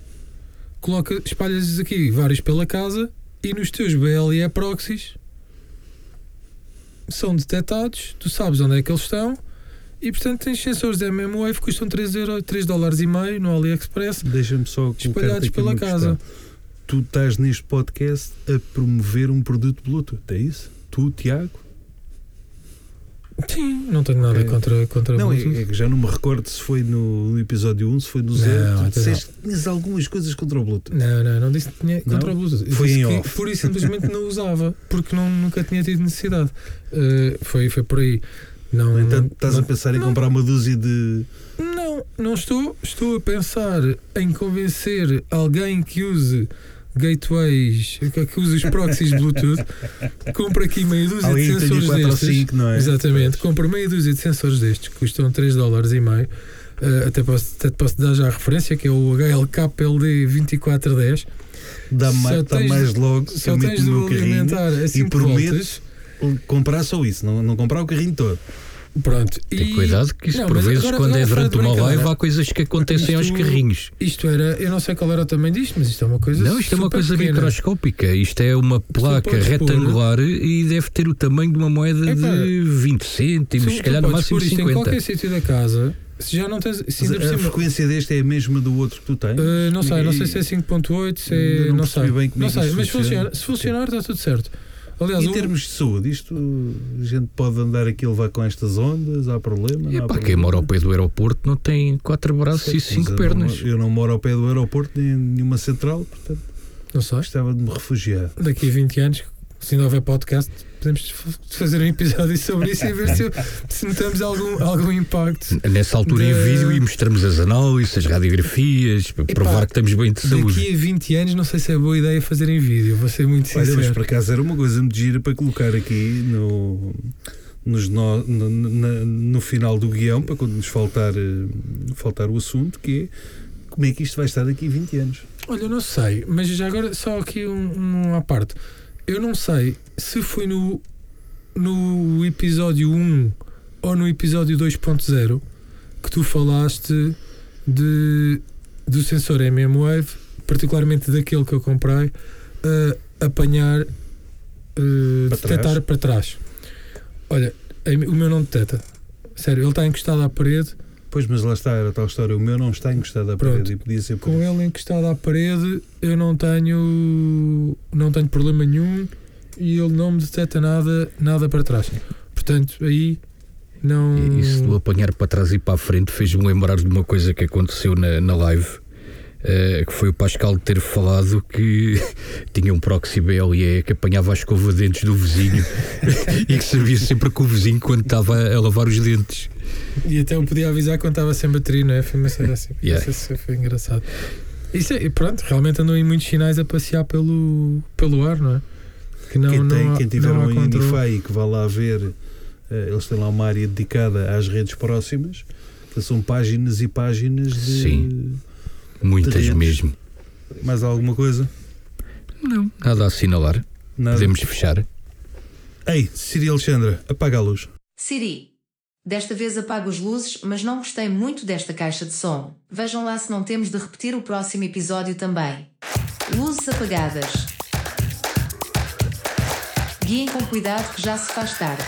coloca, espalhas aqui vários pela casa e nos teus BLE proxies são detectados, tu sabes onde é que eles estão e portanto tens sensores de MM-Wave que custam 3, euro, 3 dólares e meio no AliExpress Deixa-me só espalhados pela casa. questão. Tu estás neste podcast a promover um produto Bluetooth, é isso? Tu, Tiago? Sim, não tenho nada Ok. contra, contra Não, é, Bluetooth. é que já não me recordo se foi no, episódio 1, se foi no 0. Não, Tu disseste que tinhas algumas coisas contra o Bluetooth. Não, não, não disse que tinha contra Não? o Bluetooth. Foi disse em que off. Pura e simplesmente não usava, porque não, nunca tinha tido necessidade. Uh, foi, foi por aí. Não, No entanto, estás não, a pensar em não. comprar uma dúzia de. Não, não estou. Estou a pensar em convencer alguém que use gateways, que que use os proxies Bluetooth, compra aqui meia dúzia Alguém de sensores 4 ou destes. 5, não é? Exatamente, compra meia dúzia de sensores destes que custam 3 dólares e meio. Uh, até, posso, até posso dar já a referência que é o HLK-LD 2410. Dá, mais, dá mais logo Só tens de o meu carrinho. alimentar a 5 prometo- voltas. Comprar só isso, não, não comprar o carrinho todo. Pronto. Tem e cuidado que isso Não, por vezes agora- quando agora é durante de uma live há coisas que acontecem aos Isto- carrinhos. Isto era, eu não sei qual era o tamanho disto, mas isto é uma coisa. Não, isto é uma coisa pequena. microscópica. Isto é uma placa podes pôr- retangular e deve ter o tamanho de uma moeda Epá, de 20 Tu- cêntimos, se calhar no máximo pôr isto em 50. qualquer sítio da casa, se já não tens. Se a frequência deste é a mesma do outro que tu tens? Uh, não sei, não sei se é 5.8, se é. não Não, sei. bem como não é que sei, mas funciona. Se funcionar, está tudo certo. Aliás, Em o- termos de saúde, isto a gente pode andar aqui a levar com estas ondas, há problema? E não há pá, quem mora ao pé do aeroporto não tem quatro braços e cinco eu pernas. Não, eu não moro ao pé do aeroporto nem em nenhuma central, portanto não sei. gostava de me refugiar. Daqui a 20 anos, se ainda houver podcast, podemos fazer um episódio sobre isso e ver se, se notamos algum, algum impacto. Nessa altura em vídeo e mostramos as análises, as radiografias, para Epá, provar que estamos bem de saúde. Daqui a 20 anos, não sei se é boa ideia fazer em vídeo, vou ser muito Olha, sincero. mas por acaso era uma coisa muito gira para colocar aqui no, nos no, no, na- no final do guião, para quando nos faltar, eh, faltar o assunto, que é como é que isto vai estar daqui a 20 anos. Olha, eu não sei, mas já agora só aqui um, um à parte. Eu não sei se foi no, no episódio 1 ou no episódio 2.0 que tu falaste de, do sensor MM-Wave, particularmente daquele que eu comprei, a apanhar, eh, Para detectar trás. para trás. Olha, o meu não detecta. Sério, ele está encostado à parede Pois, mas lá está, era tal história. O meu não está encostado à Pronto. parede e podia ser por com isso. ele encostado à parede, eu não tenho não tenho problema nenhum e ele não me detecta nada, nada para trás. Portanto, aí não. E Isso do apanhar para trás e para a frente fez-me lembrar de uma coisa que aconteceu na, na live. Eh, que foi o Pascal ter falado que tinha um proxy BLE que apanhava a escova de dentes do vizinho e que sabia sempre que o vizinho quando estava a lavar os dentes. E até eu podia avisar quando estava sem bateria, não é? Foi uma cena assim. Yeah. Isso foi engraçado. Isso é, e pronto, realmente andam aí muitos sinais a passear pelo, pelo ar, não é? Que não, quem, não tem, há- quem tiver não um e que vá lá ver, eh, eles têm lá uma área dedicada às redes próximas, que são páginas e páginas de. Sim. Muitas Terrenos. mesmo. Mais alguma coisa? Não. Nada a assinalar. Nada. Podemos fechar. Ei, Siri Alexandra, apaga a luz. Siri. Desta vez apago as luzes, mas não gostei muito desta caixa de som. Vejam lá se não temos de repetir o próximo episódio também. Luzes apagadas. Guiem com cuidado que já se faz tarde.